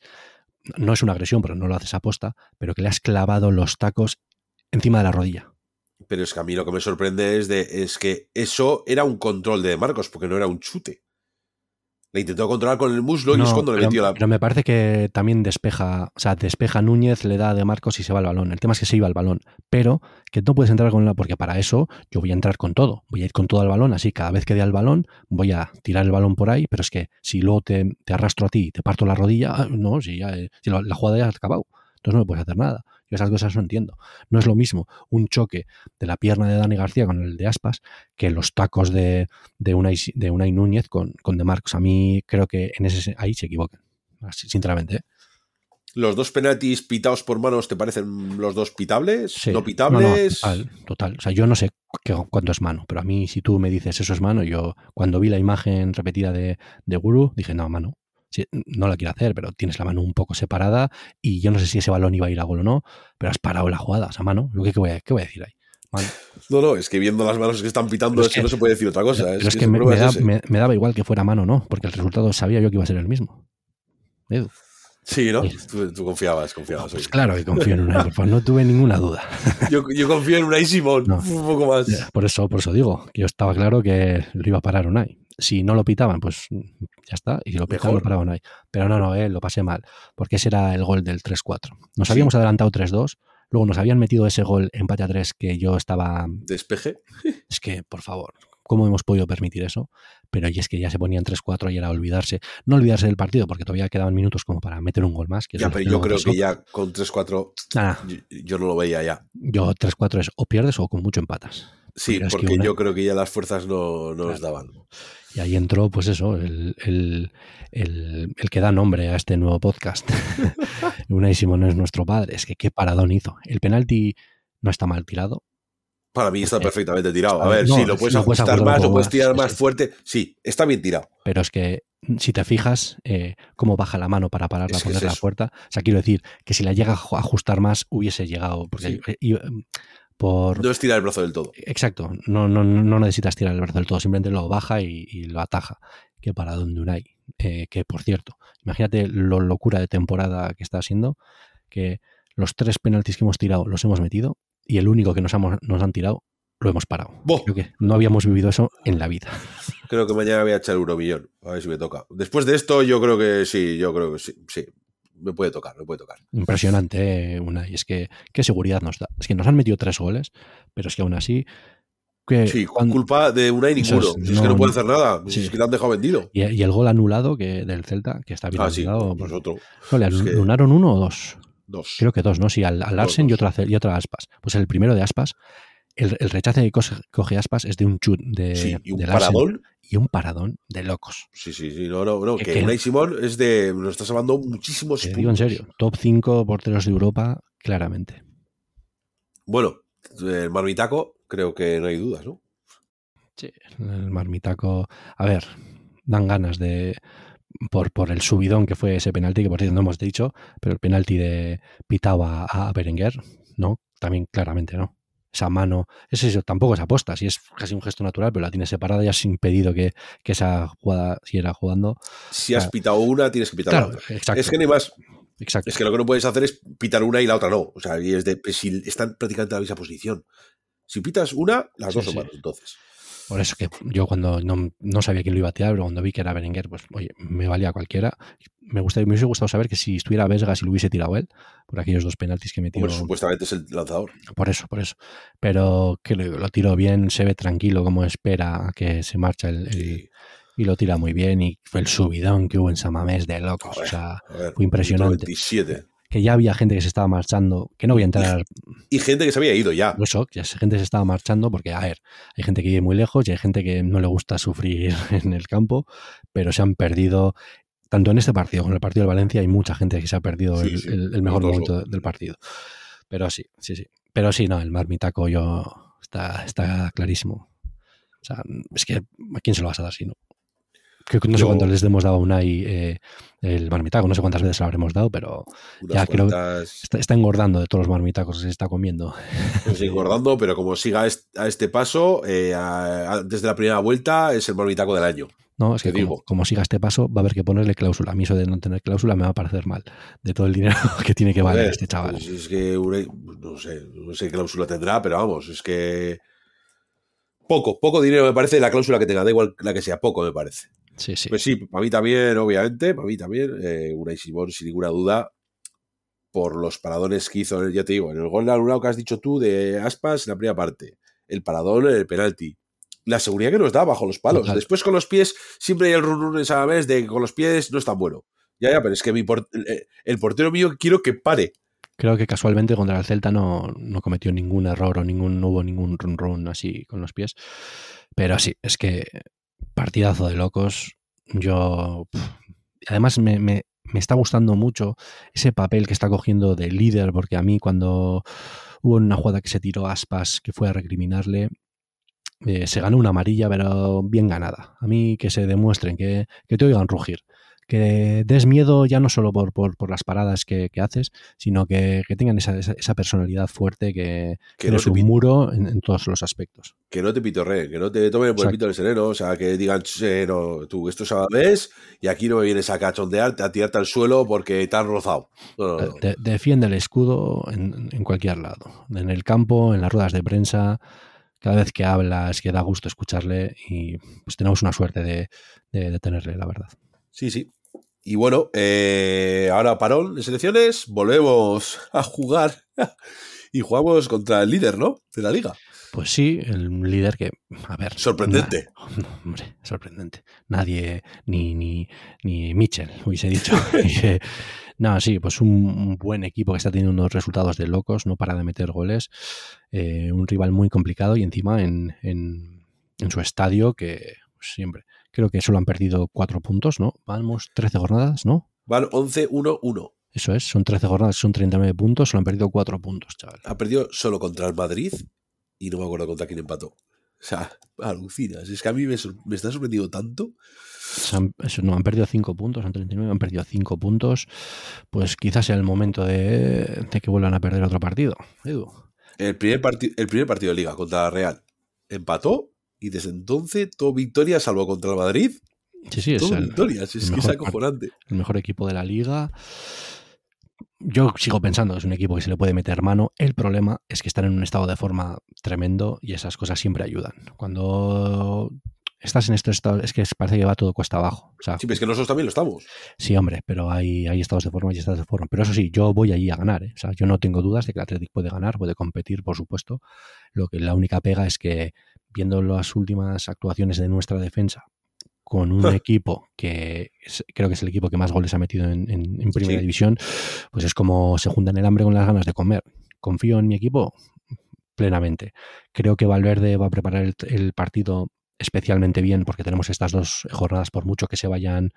no es una agresión, pero no lo haces aposta, pero que le has clavado los tacos encima de la rodilla. Pero es que a mí lo que me sorprende es, de, es que eso era un control de, de Marcos, porque no era un chute. Le intentó controlar con el muslo y es cuando le metió la. Pero me parece que también despeja, o sea, despeja Núñez, le da de Marcos y se va al balón. El tema es que se iba al balón, pero que no puedes entrar con la. Porque para eso yo voy a entrar con todo. Voy a ir con todo al balón, así cada vez que dé al balón, voy a tirar el balón por ahí, pero es que si luego te, arrastro a ti y te parto la rodilla, ah, no, si, ya, eh, si la, la jugada ya ha acabado. Entonces no me puedes hacer nada. Yo esas cosas no entiendo. No es lo mismo un choque de la pierna de Dani García con el de Aspas que los tacos de, de, Unai, de Núñez con, con De Marcos. A mí creo que en ese ahí se equivocan, sinceramente. ¿eh? ¿Los dos penaltis pitados por manos te parecen los dos pitables? ¿No pitables? total, O sea, yo no sé cuánto es mano, pero a mí si tú me dices eso es mano, yo cuando vi la imagen repetida de, de Guru, dije, no, mano no la quiero hacer, pero tienes la mano un poco separada y yo no sé si ese balón iba a ir a gol o no, pero has parado la jugada, a mano. ¿Qué, voy, a, voy a decir ahí? No, no, es que viendo las manos que están pitando es, que, no se puede decir otra cosa. es, que, me, daba igual que fuera mano no, porque el resultado sabía yo que iba a ser el mismo. Sí, ¿no? Tú, confiabas, confiabas. Pues claro que confío en Unai, pues no tuve ninguna duda. (laughs) Yo, confío en Unai Simón, un poco más. Por eso, por eso digo, que yo estaba claro que lo iba a parar Unai si no lo pitaban, pues ya está. Y si lo pitaban, lo paraban ahí. Pero no, no, eh, lo pasé mal. Porque ese era el gol del 3-4. Nos habíamos adelantado 3-2. Luego nos habían metido ese gol empate a 3 que yo estaba. ¿Despeje? Es que, por favor, ¿cómo hemos podido permitir eso? Pero y es que ya se ponían 3-4 y era olvidarse. No olvidarse del partido, porque todavía quedaban minutos como para meter un gol más. ya, pero yo creo que ya con 3-4 yo, no lo veía ya. Yo 3-4 es o pierdes o con mucho empatas. Sí, porque yo creo que ya las fuerzas no, nos daban. Y ahí entró, pues eso, el, que da nombre a este nuevo podcast. (laughs) Unai Simón es nuestro padre. Es que qué paradón hizo. El penalti no está mal tirado. Para mí está eh, perfectamente tirado. A ver, sí, lo puedes ajustar más, lo puedes tirar más fuerte. Sí, está bien tirado. Pero es que si te fijas eh, cómo baja la mano para pararla, poner la puerta. O sea, quiero decir que si la llega a ajustar más, hubiese llegado. Porque por... No es tirar el brazo del todo. Exacto, no, no, no necesitas tirar el brazo del todo, simplemente lo baja y, lo ataja. Que para donde Unai, eh, que por cierto, imagínate lo locura de temporada que está siendo, que los tres penaltis que hemos tirado los hemos metido y el único que nos, nos han tirado lo hemos parado. Creo que no habíamos vivido eso en la vida. (laughs) Creo que mañana voy a echar un millón, a ver si me toca. Después de esto, yo creo que sí, yo creo que sí, sí me puede tocar, me puede tocar. Impresionante, eh, una. Y es que, ¿qué seguridad nos da? Es que nos han metido tres goles, pero es que aún así. Que sí, culpa de una y ninguno. Es, es, que no puede hacer nada. Es que te han dejado vendido. Y, el gol anulado que del Celta, que está bien ah, Sí, pues otro. No, ¿Le anularon uno o dos? Dos. Creo que dos, ¿no? Sí, al, al Y, otra, y otra Aspas. Pues el primero de Aspas, el, el rechace que coge, Aspas es de un chut de. Sí, y un paradón y un paradón de locos. Sí, sí, sí, no, no, no, que, que Simón es de, nos está salvando muchísimos te digo en serio, top 5 porteros de Europa, claramente. Bueno, el marmitaco, creo que no hay dudas, ¿no? Sí, el marmitaco, a ver, dan ganas de, por, por el subidón que fue ese penalti, que por cierto no hemos dicho, pero el penalti de Pitao a, a Berenguer, ¿no? También claramente, ¿no? esa mano, ese eso tampoco es aposta, si es casi un gesto natural, pero la tienes separada y has impedido que, que esa jugada siguiera jugando. Si has pitado una, tienes que pitar la otra. Es que ni más. Exacto. Es que lo que no puedes hacer es pitar una y la otra no. O sea, y es de, si están prácticamente en la misma posición. Si pitas una, las dos son manos, entonces. Por eso que yo cuando no, sabía quién lo iba a tirar, pero cuando vi que era Berenguer, pues oye, me valía cualquiera. Me, gusta, me hubiese gustado saber que si estuviera Vesga, si lo hubiese tirado él, por aquellos dos penaltis que metió. supuestamente es el lanzador. Por eso, por eso. Pero que lo, tiró bien, se ve tranquilo como espera a que se marcha el, y lo tira muy bien. Y fue el subidón que hubo en Samamés de locos. o sea, fue impresionante. Que ya había gente que se estaba marchando, que no voy a entrar. Y gente que se había ido ya. Eso, que gente se estaba marchando, porque, a ver, hay gente que vive muy lejos y hay gente que no le gusta sufrir (laughs) en el campo, pero se han perdido. Tanto en este partido como en el partido de Valencia hay mucha gente que se ha perdido el, mejor momento del partido. Pero sí, sí, sí. Pero sí, no, el marmitaco yo está, está clarísimo. O sea, es que ¿a quién se lo vas a dar si no? No sé cuántas les hemos dado a Unai eh, el marmitaco, no sé cuántas veces lo habremos dado, pero ya creo que está, engordando de todos los marmitacos que se está comiendo. Está engordando, pero como siga a este paso, eh, desde la primera vuelta es el marmitaco del año. No, es que como, como, siga este paso, va a haber que ponerle cláusula. A mí eso de no tener cláusula me va a parecer mal. De todo el dinero (laughs) que tiene que valer este chaval. Pues es que no sé, no sé qué cláusula tendrá, pero vamos, es que poco, poco dinero me parece la cláusula que tenga, da igual la que sea, poco me parece. Sí, sí. Pues sí, para mí también, obviamente, para mí también, eh, Unai Simón, sin ninguna duda, por los paradones que hizo, ya te digo, en el gol de anulado que has dicho tú de Aspas en la primera parte, el paradón en el penalti, la seguridad que nos da bajo los palos. Después con los pies, siempre hay el run run esa vez de que con los pies no es tan bueno. Ya, ya, pero es que mi eh, el portero mío quiero que pare. Creo que casualmente contra el Celta no, no cometió ningún error o ningún, no hubo ningún run run así con los pies. Pero sí, es que partidazo de locos. Yo. además, me, está gustando mucho ese papel que está cogiendo de líder, porque a mí, cuando hubo una jugada que se tiró aspas, que fue a recriminarle, eh, se ganó una amarilla, pero bien ganada. A mí que se demuestren, que, que te oigan rugir que des miedo ya no solo por, por, las paradas que, haces, sino que, tengan esa, esa, personalidad fuerte que, que no un muro en, todos los aspectos. Que no te pitorreen, que no te tomen por el pito del sereno, o sea, que digan, no, tú, esto sabes y aquí no me vienes a cachondearte, a tirarte al suelo porque te han rozado. defiende el escudo en, cualquier lado, en el campo, en las ruedas de prensa cada vez que hablas, que da gusto escucharle y pues tenemos una suerte de, de, tenerle, la verdad. Sí, sí. Y bueno, eh, ahora parón de selecciones, volvemos a jugar (laughs) y jugamos contra el líder, ¿no? De la liga. Pues sí, el líder que, a ver. Sorprendente. (laughs) hombre, sorprendente. Nadie, ni, ni, ni Mitchell hubiese dicho. (laughs) no, sí, pues un, buen equipo que está teniendo unos resultados de locos, no para de meter goles. Eh, un rival muy complicado y encima en, en, en su estadio que pues, siempre Creo que solo han perdido cuatro puntos, ¿no? Vamos, 13 jornadas, ¿no? Van 11-1-1. Eso es, son 13 jornadas, son 39 puntos, solo han perdido cuatro puntos, chaval. Ha perdido solo contra el Madrid y no me acuerdo contra quién empató. O sea, alucinas. Es que a mí me, está sorprendido tanto. eso, no, han perdido 5 puntos, han 39, han perdido 5 puntos. Pues quizás sea el momento de, que vuelvan a perder otro partido. Edu. El primer, el primer partido de liga contra Real empató y desde entonces, todo victoria, salvo contra el Madrid. Sí, sí, todo victoria. Es, que es acojonante. El mejor equipo de la liga. Yo sigo pensando que es un equipo que se le puede meter mano. El problema es que están en un estado de forma tremendo y esas cosas siempre ayudan. Cuando estás en este estado, es que parece que va todo cuesta abajo. sí, pero es que nosotros también lo estamos. Sí, hombre, pero hay, hay estados de forma y estados de forma. Pero eso sí, yo voy allí a ganar. ¿eh? O sea, yo no tengo dudas de que el Athletic puede ganar, puede competir, por supuesto. Lo que la única pega es que viendo las últimas actuaciones de nuestra defensa con un (laughs) equipo que creo que es el equipo que más goles ha metido en, primera división, pues es como se juntan el hambre con las ganas de comer. Confío en mi equipo plenamente. Creo que Valverde va a preparar el, partido especialmente bien porque tenemos estas dos jornadas por mucho que se vayan.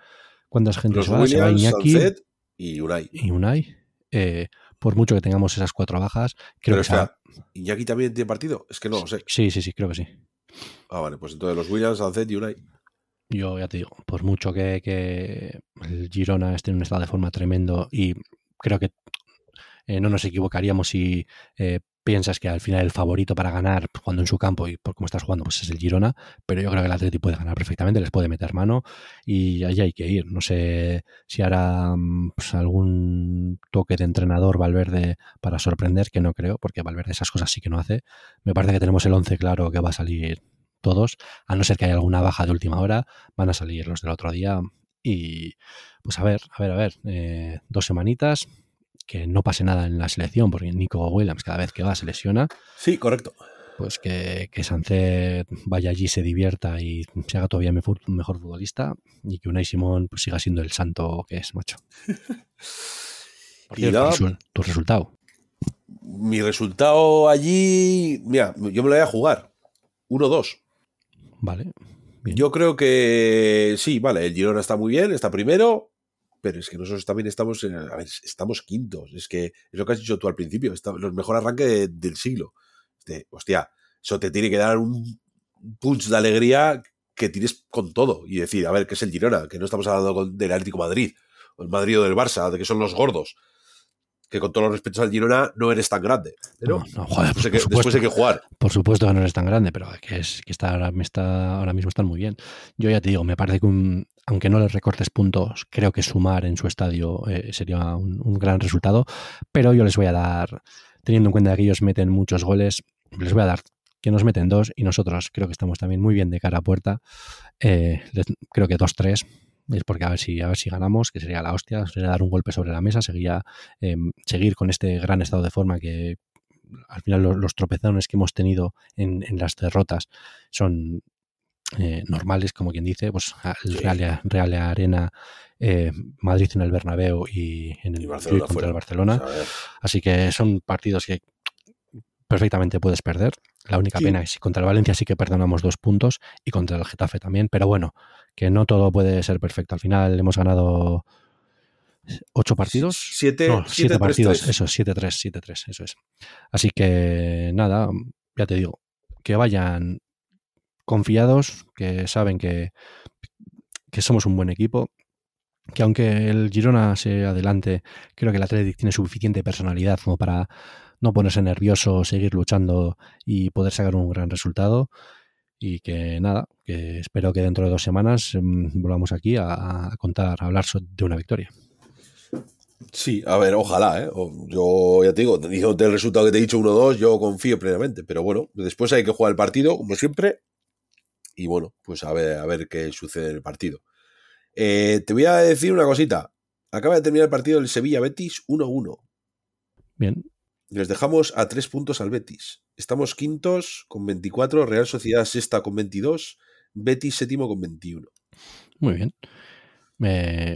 ¿Cuántas gente se va? se va Iñaki y Unai. Y Unai. Eh, por mucho que tengamos esas cuatro bajas, creo que sea, ¿Iñaki también tiene partido? Es que no lo sé. Sí, sí, sí, creo que sí. Ah, vale, pues entonces los Williams, Sancet y Unai. Yo ya te digo, por mucho que, el Girona esté en un estado de forma tremendo y creo que eh, no nos equivocaríamos si eh, piensas que al final el favorito para ganar cuando en su campo y por cómo estás jugando pues es el Girona, pero yo creo que el Atleti puede ganar perfectamente, les puede meter mano y ahí hay que ir. No sé si hará mm, pues, algún toque de entrenador Valverde para sorprender, que no creo, porque Valverde esas cosas sí que no hace. Me parece que tenemos el 11 claro que va a salir todos, a no ser que haya alguna baja de última hora, van a salir los del otro día y pues a ver, a ver, a ver, eh, dos semanitas, que no pase nada en la selección, porque Nico Williams cada vez que va se lesiona. Sí, correcto. Pues que, que vaya allí, se divierta y se haga todavía mejor, mejor futbolista y que Unai Simón pues, siga siendo el santo que es, macho. (laughs) Y tu resultado. Mi resultado allí, mira, yo me lo voy a jugar. 1-2. Vale. Yo creo que sí, vale, el Girona está muy bien, está primero, pero es que nosotros también estamos, a ver, estamos quintos. Es que es lo que has dicho tú al principio, está, el mejor arranque del siglo. Este, hostia, eso te tiene que dar un punch de alegría que tires con todo y decir, a ver, ¿qué es el Girona? Que no estamos hablando del Atlético Madrid, o el Madrid o del Barça, de que son los gordos. Que con todos los respetos al Girona no eres tan grande. Pero no, joder, después, hay que, después, hay que, jugar. Por supuesto que no eres tan grande, pero que es que está ahora, está, ahora mismo están muy bien. Yo ya te digo, me parece que un, aunque no les recortes puntos, creo que sumar en su estadio eh, sería un, un, gran resultado. Pero yo les voy a dar, teniendo en cuenta que ellos meten muchos goles, les voy a dar que nos meten dos y nosotros creo que estamos también muy bien de cara a puerta. Eh, creo que dos tres es porque a ver si a ver si ganamos, que sería la hostia, sería dar un golpe sobre la mesa, seguía, eh, seguir con este gran estado de forma que al final los, los tropezones que hemos tenido en, en las derrotas son eh, normales, como quien dice, pues el Real, Real Arena, eh, Madrid en el Bernabéu y en el y Barcelona contra el Barcelona. Así que son partidos que perfectamente puedes perder. La única Sí. pena es que contra el Valencia sí que perdonamos dos puntos y contra el Getafe también, pero bueno, que no todo puede ser perfecto. Al final hemos ganado ocho partidos. Siete, No, siete, siete tres, partidos, tres. eso, 7-3, 7-3, eso es. Así que nada, ya te digo, que vayan confiados, que saben que, que somos un buen equipo, que aunque el Girona se adelante, creo que el Athletic tiene suficiente personalidad como para no ponerse nervioso, seguir luchando y poder sacar un gran resultado. Y que nada, que espero que dentro de dos semanas mm, volvamos aquí a, a contar, a hablar de una victoria. Sí, a ver, ojalá, ¿eh? Yo ya te digo, digo del resultado que te he dicho 1-2, yo confío plenamente, pero bueno, después hay que jugar el partido, como siempre, y bueno, pues a ver, a ver qué sucede en el partido. Eh, te voy a decir una cosita. Acaba de terminar el partido del Sevilla-Betis 1-1. Bien, Les dejamos a tres puntos al Betis. Estamos quintos con 24, Real Sociedad sexta con 22, Betis séptimo con 21. muy bien.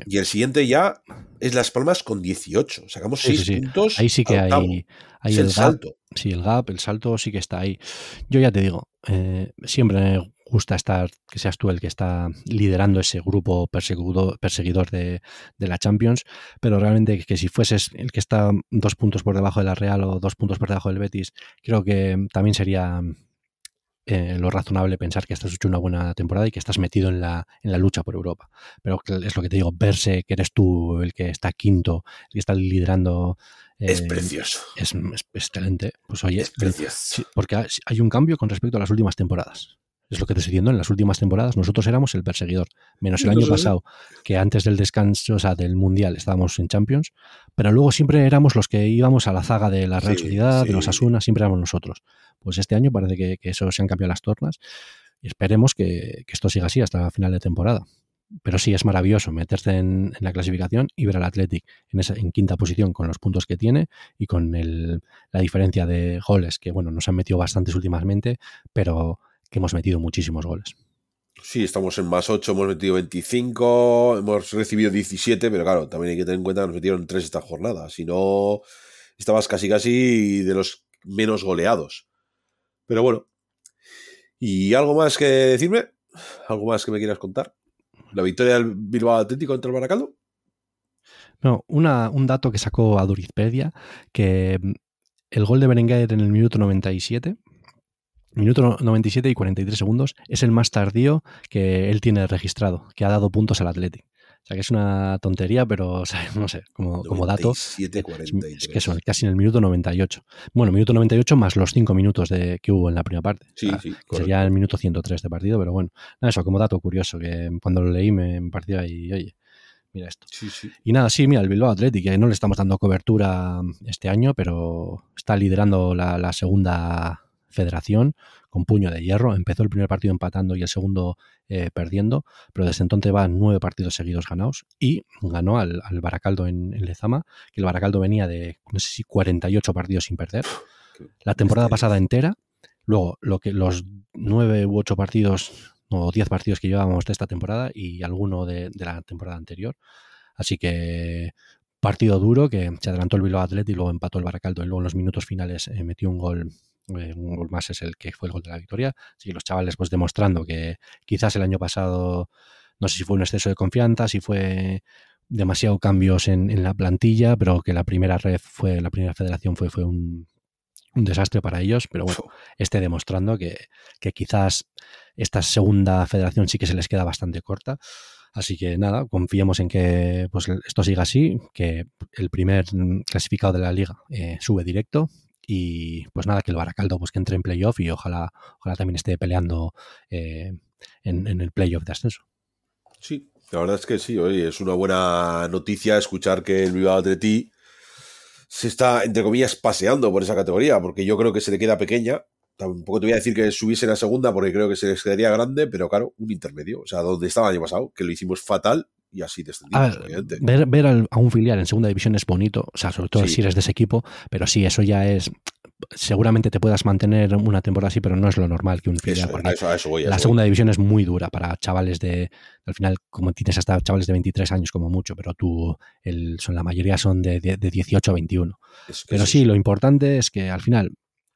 Y el siguiente ya es Las Palmas con 18. Sacamos Sí, sí, 6 sí. puntos. Ahí sí que hay, hay el gap. salto. Sí, el gap, el salto sí que está ahí. Yo ya te digo, eh, siempre gusta estar, que seas tú el que está liderando ese grupo perseguidor, perseguidor de, de la Champions, pero realmente que si fueses el que está dos puntos por debajo de la Real o dos puntos por debajo del Betis, creo que también sería eh, lo razonable pensar que estás hecho una buena temporada y que estás metido en la, en la lucha por Europa. Pero es lo que te digo, verse que eres tú el que está quinto, el que está liderando. Es eh, precioso. es, es excelente. Pues oye, Es precioso. porque ha- hay un cambio con respecto a las últimas temporadas. Es lo que te estoy diciendo, en las últimas temporadas nosotros éramos el perseguidor, menos el Sí, año pasado, que antes del descanso, o sea, del Mundial estábamos en Champions, pero luego siempre éramos los que íbamos a la zaga de la Real Sí, Sociedad, de los sí. Asuna, siempre éramos nosotros. Pues este año parece que, que eso se han cambiado las tornas y esperemos que, que esto siga así hasta final de temporada. Pero sí, es maravilloso meterse en, en la clasificación y ver al Athletic en, esa, en quinta posición con los puntos que tiene y con el, la diferencia de goles, que bueno, nos han metido bastantes últimamente, pero que hemos metido muchísimos goles. Sí, estamos en más 8, hemos metido 25, hemos recibido 17, pero claro, también hay que tener en cuenta que nos metieron 3 esta jornada. Si no, estabas casi casi de los menos goleados. Pero bueno. ¿Y algo más que decirme? ¿Algo más que me quieras contar? ¿La victoria del Bilbao Atlético contra el Baracaldo? No, una, un dato que sacó a Durizpedia, que el gol de Berenguer en el minuto 97, minuto 97 y 43 segundos, es el más tardío que él tiene registrado, que ha dado puntos al Athletic. O sea que es una tontería, pero o sea, (laughs) no sé, como, como dato, 97, es, 43. es que son casi en el minuto 98. Bueno, minuto 98 más los 5 minutos de, que hubo en la primera parte. Sí, O sea, sí, que sería el minuto 103 de partido, pero bueno, nada, eso como dato curioso, que cuando lo leí me, me pareció ahí, oye, mira esto. Sí, sí. Y nada, sí, mira, el Bilbao Athletic, que no le estamos dando cobertura este año, pero está liderando la, la segunda federación con puño de hierro. Empezó el primer partido empatando y el segundo eh, perdiendo, pero desde entonces va nueve partidos seguidos ganados y ganó al, al Baracaldo en, en Lezama, que el Baracaldo venía de, no sé si 48 partidos sin perder. La temporada pasada entera, luego lo que los nueve u ocho partidos o diez partidos que llevábamos de esta temporada y alguno de, de la temporada anterior. Así que partido duro que se adelantó el Bilbao Athletic y luego empató el Baracaldo y luego en los minutos finales eh, metió un gol eh, un gol más es el que fue el gol de la victoria. Así que los chavales pues demostrando que quizás el año pasado no sé si fue un exceso de confianza, si fue demasiado cambios en, la plantilla, pero que la primera red fue, la primera federación fue, fue un, desastre para ellos, pero bueno, esté demostrando que, quizás esta segunda federación sí que se les queda bastante corta. Así que nada, confiemos en que pues, esto siga así, que el primer clasificado de la liga eh, sube directo y pues nada, que el Baracaldo pues que entre en playoff y ojalá, ojalá también esté peleando eh, en, en el playoff de ascenso. Sí, la verdad es que sí, oye, es una buena noticia escuchar que el Bilbao Atleti se está, entre comillas, paseando por esa categoría, porque yo creo que se le queda pequeña. Tampoco te voy a decir que subiese a segunda, porque creo que se les quedaría grande, pero claro, un intermedio. O sea, donde estaba el año pasado, que lo hicimos fatal y así descendimos. ver, ver a un filial en segunda división es bonito, o sea, sobre todo si eres de ese equipo, pero sí, eso ya es seguramente te puedas mantener una temporada así, pero no es lo normal que un filial. la segunda división es muy dura para chavales de. Al final, como tienes hasta chavales de 23 años como mucho, pero tú, el, son, la mayoría son de, de, 18 a 21. pero sí, lo importante es que al final,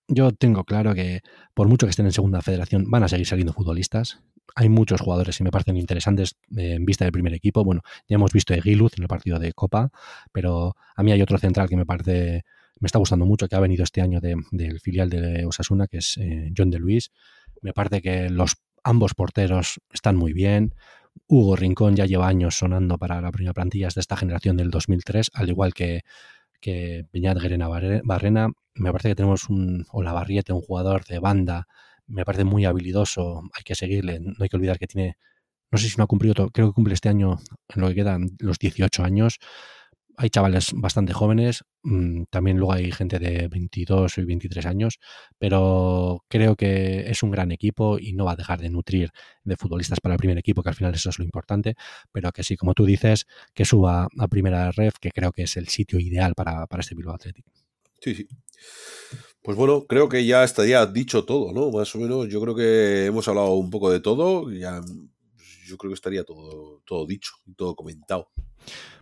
yo tengo claro que por mucho que estén en segunda federación, van a seguir saliendo futbolistas. Hay muchos jugadores que me parecen interesantes eh, en vista del primer equipo. Bueno, ya hemos visto a Giluz en el partido de Copa, pero a mí hay otro central que me parece me está gustando mucho, que ha venido este año del filial de Osasuna, que es eh, John de Luis. Me parece que los ambos porteros están muy bien. Hugo Rincón ya lleva años sonando para la primera plantilla de esta generación del 2003, al igual que, que Beñat Guerena Barrena. Me parece que tenemos un Olavarriete, un jugador de banda, me parece muy habilidoso, hay que seguirle, no hay que olvidar que tiene, no sé si no ha cumplido, creo que cumple este año, en lo que quedan los 18 años hay chavales bastante jóvenes, mm, también luego hay gente de 22 y 23 años, pero creo que es un gran equipo y no va a dejar de nutrir de futbolistas para el primer equipo, que al final eso es lo importante, pero que sí, como tú dices, que suba a primera ref, que creo que es el sitio ideal para, este Bilbao Athletic. Sí, sí. Pues bueno, creo que ya estaría dicho todo, ¿no? Más o menos, yo creo que hemos hablado un poco de todo, ya yo creo que estaría todo, todo dicho y todo comentado.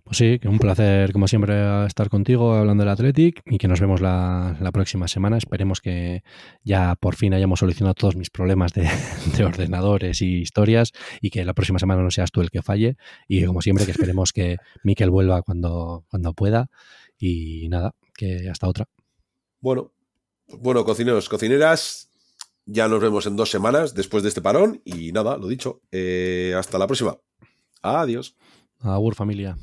Pues sí, que un placer, como siempre, estar contigo hablando del Athletic y que nos vemos la, próxima semana. Esperemos que ya por fin hayamos solucionado todos mis problemas (laughs) de, ordenadores y historias y que la próxima semana no seas tú el que falle. Y como siempre, que esperemos que (laughs) Miquel vuelva cuando, cuando pueda. Y nada, que hasta otra. Bueno, bueno, cocineros, cocineras, ya nos vemos en dos semanas después de este parón. Y nada, lo dicho, eh, hasta la próxima. Adiós. Agur familia.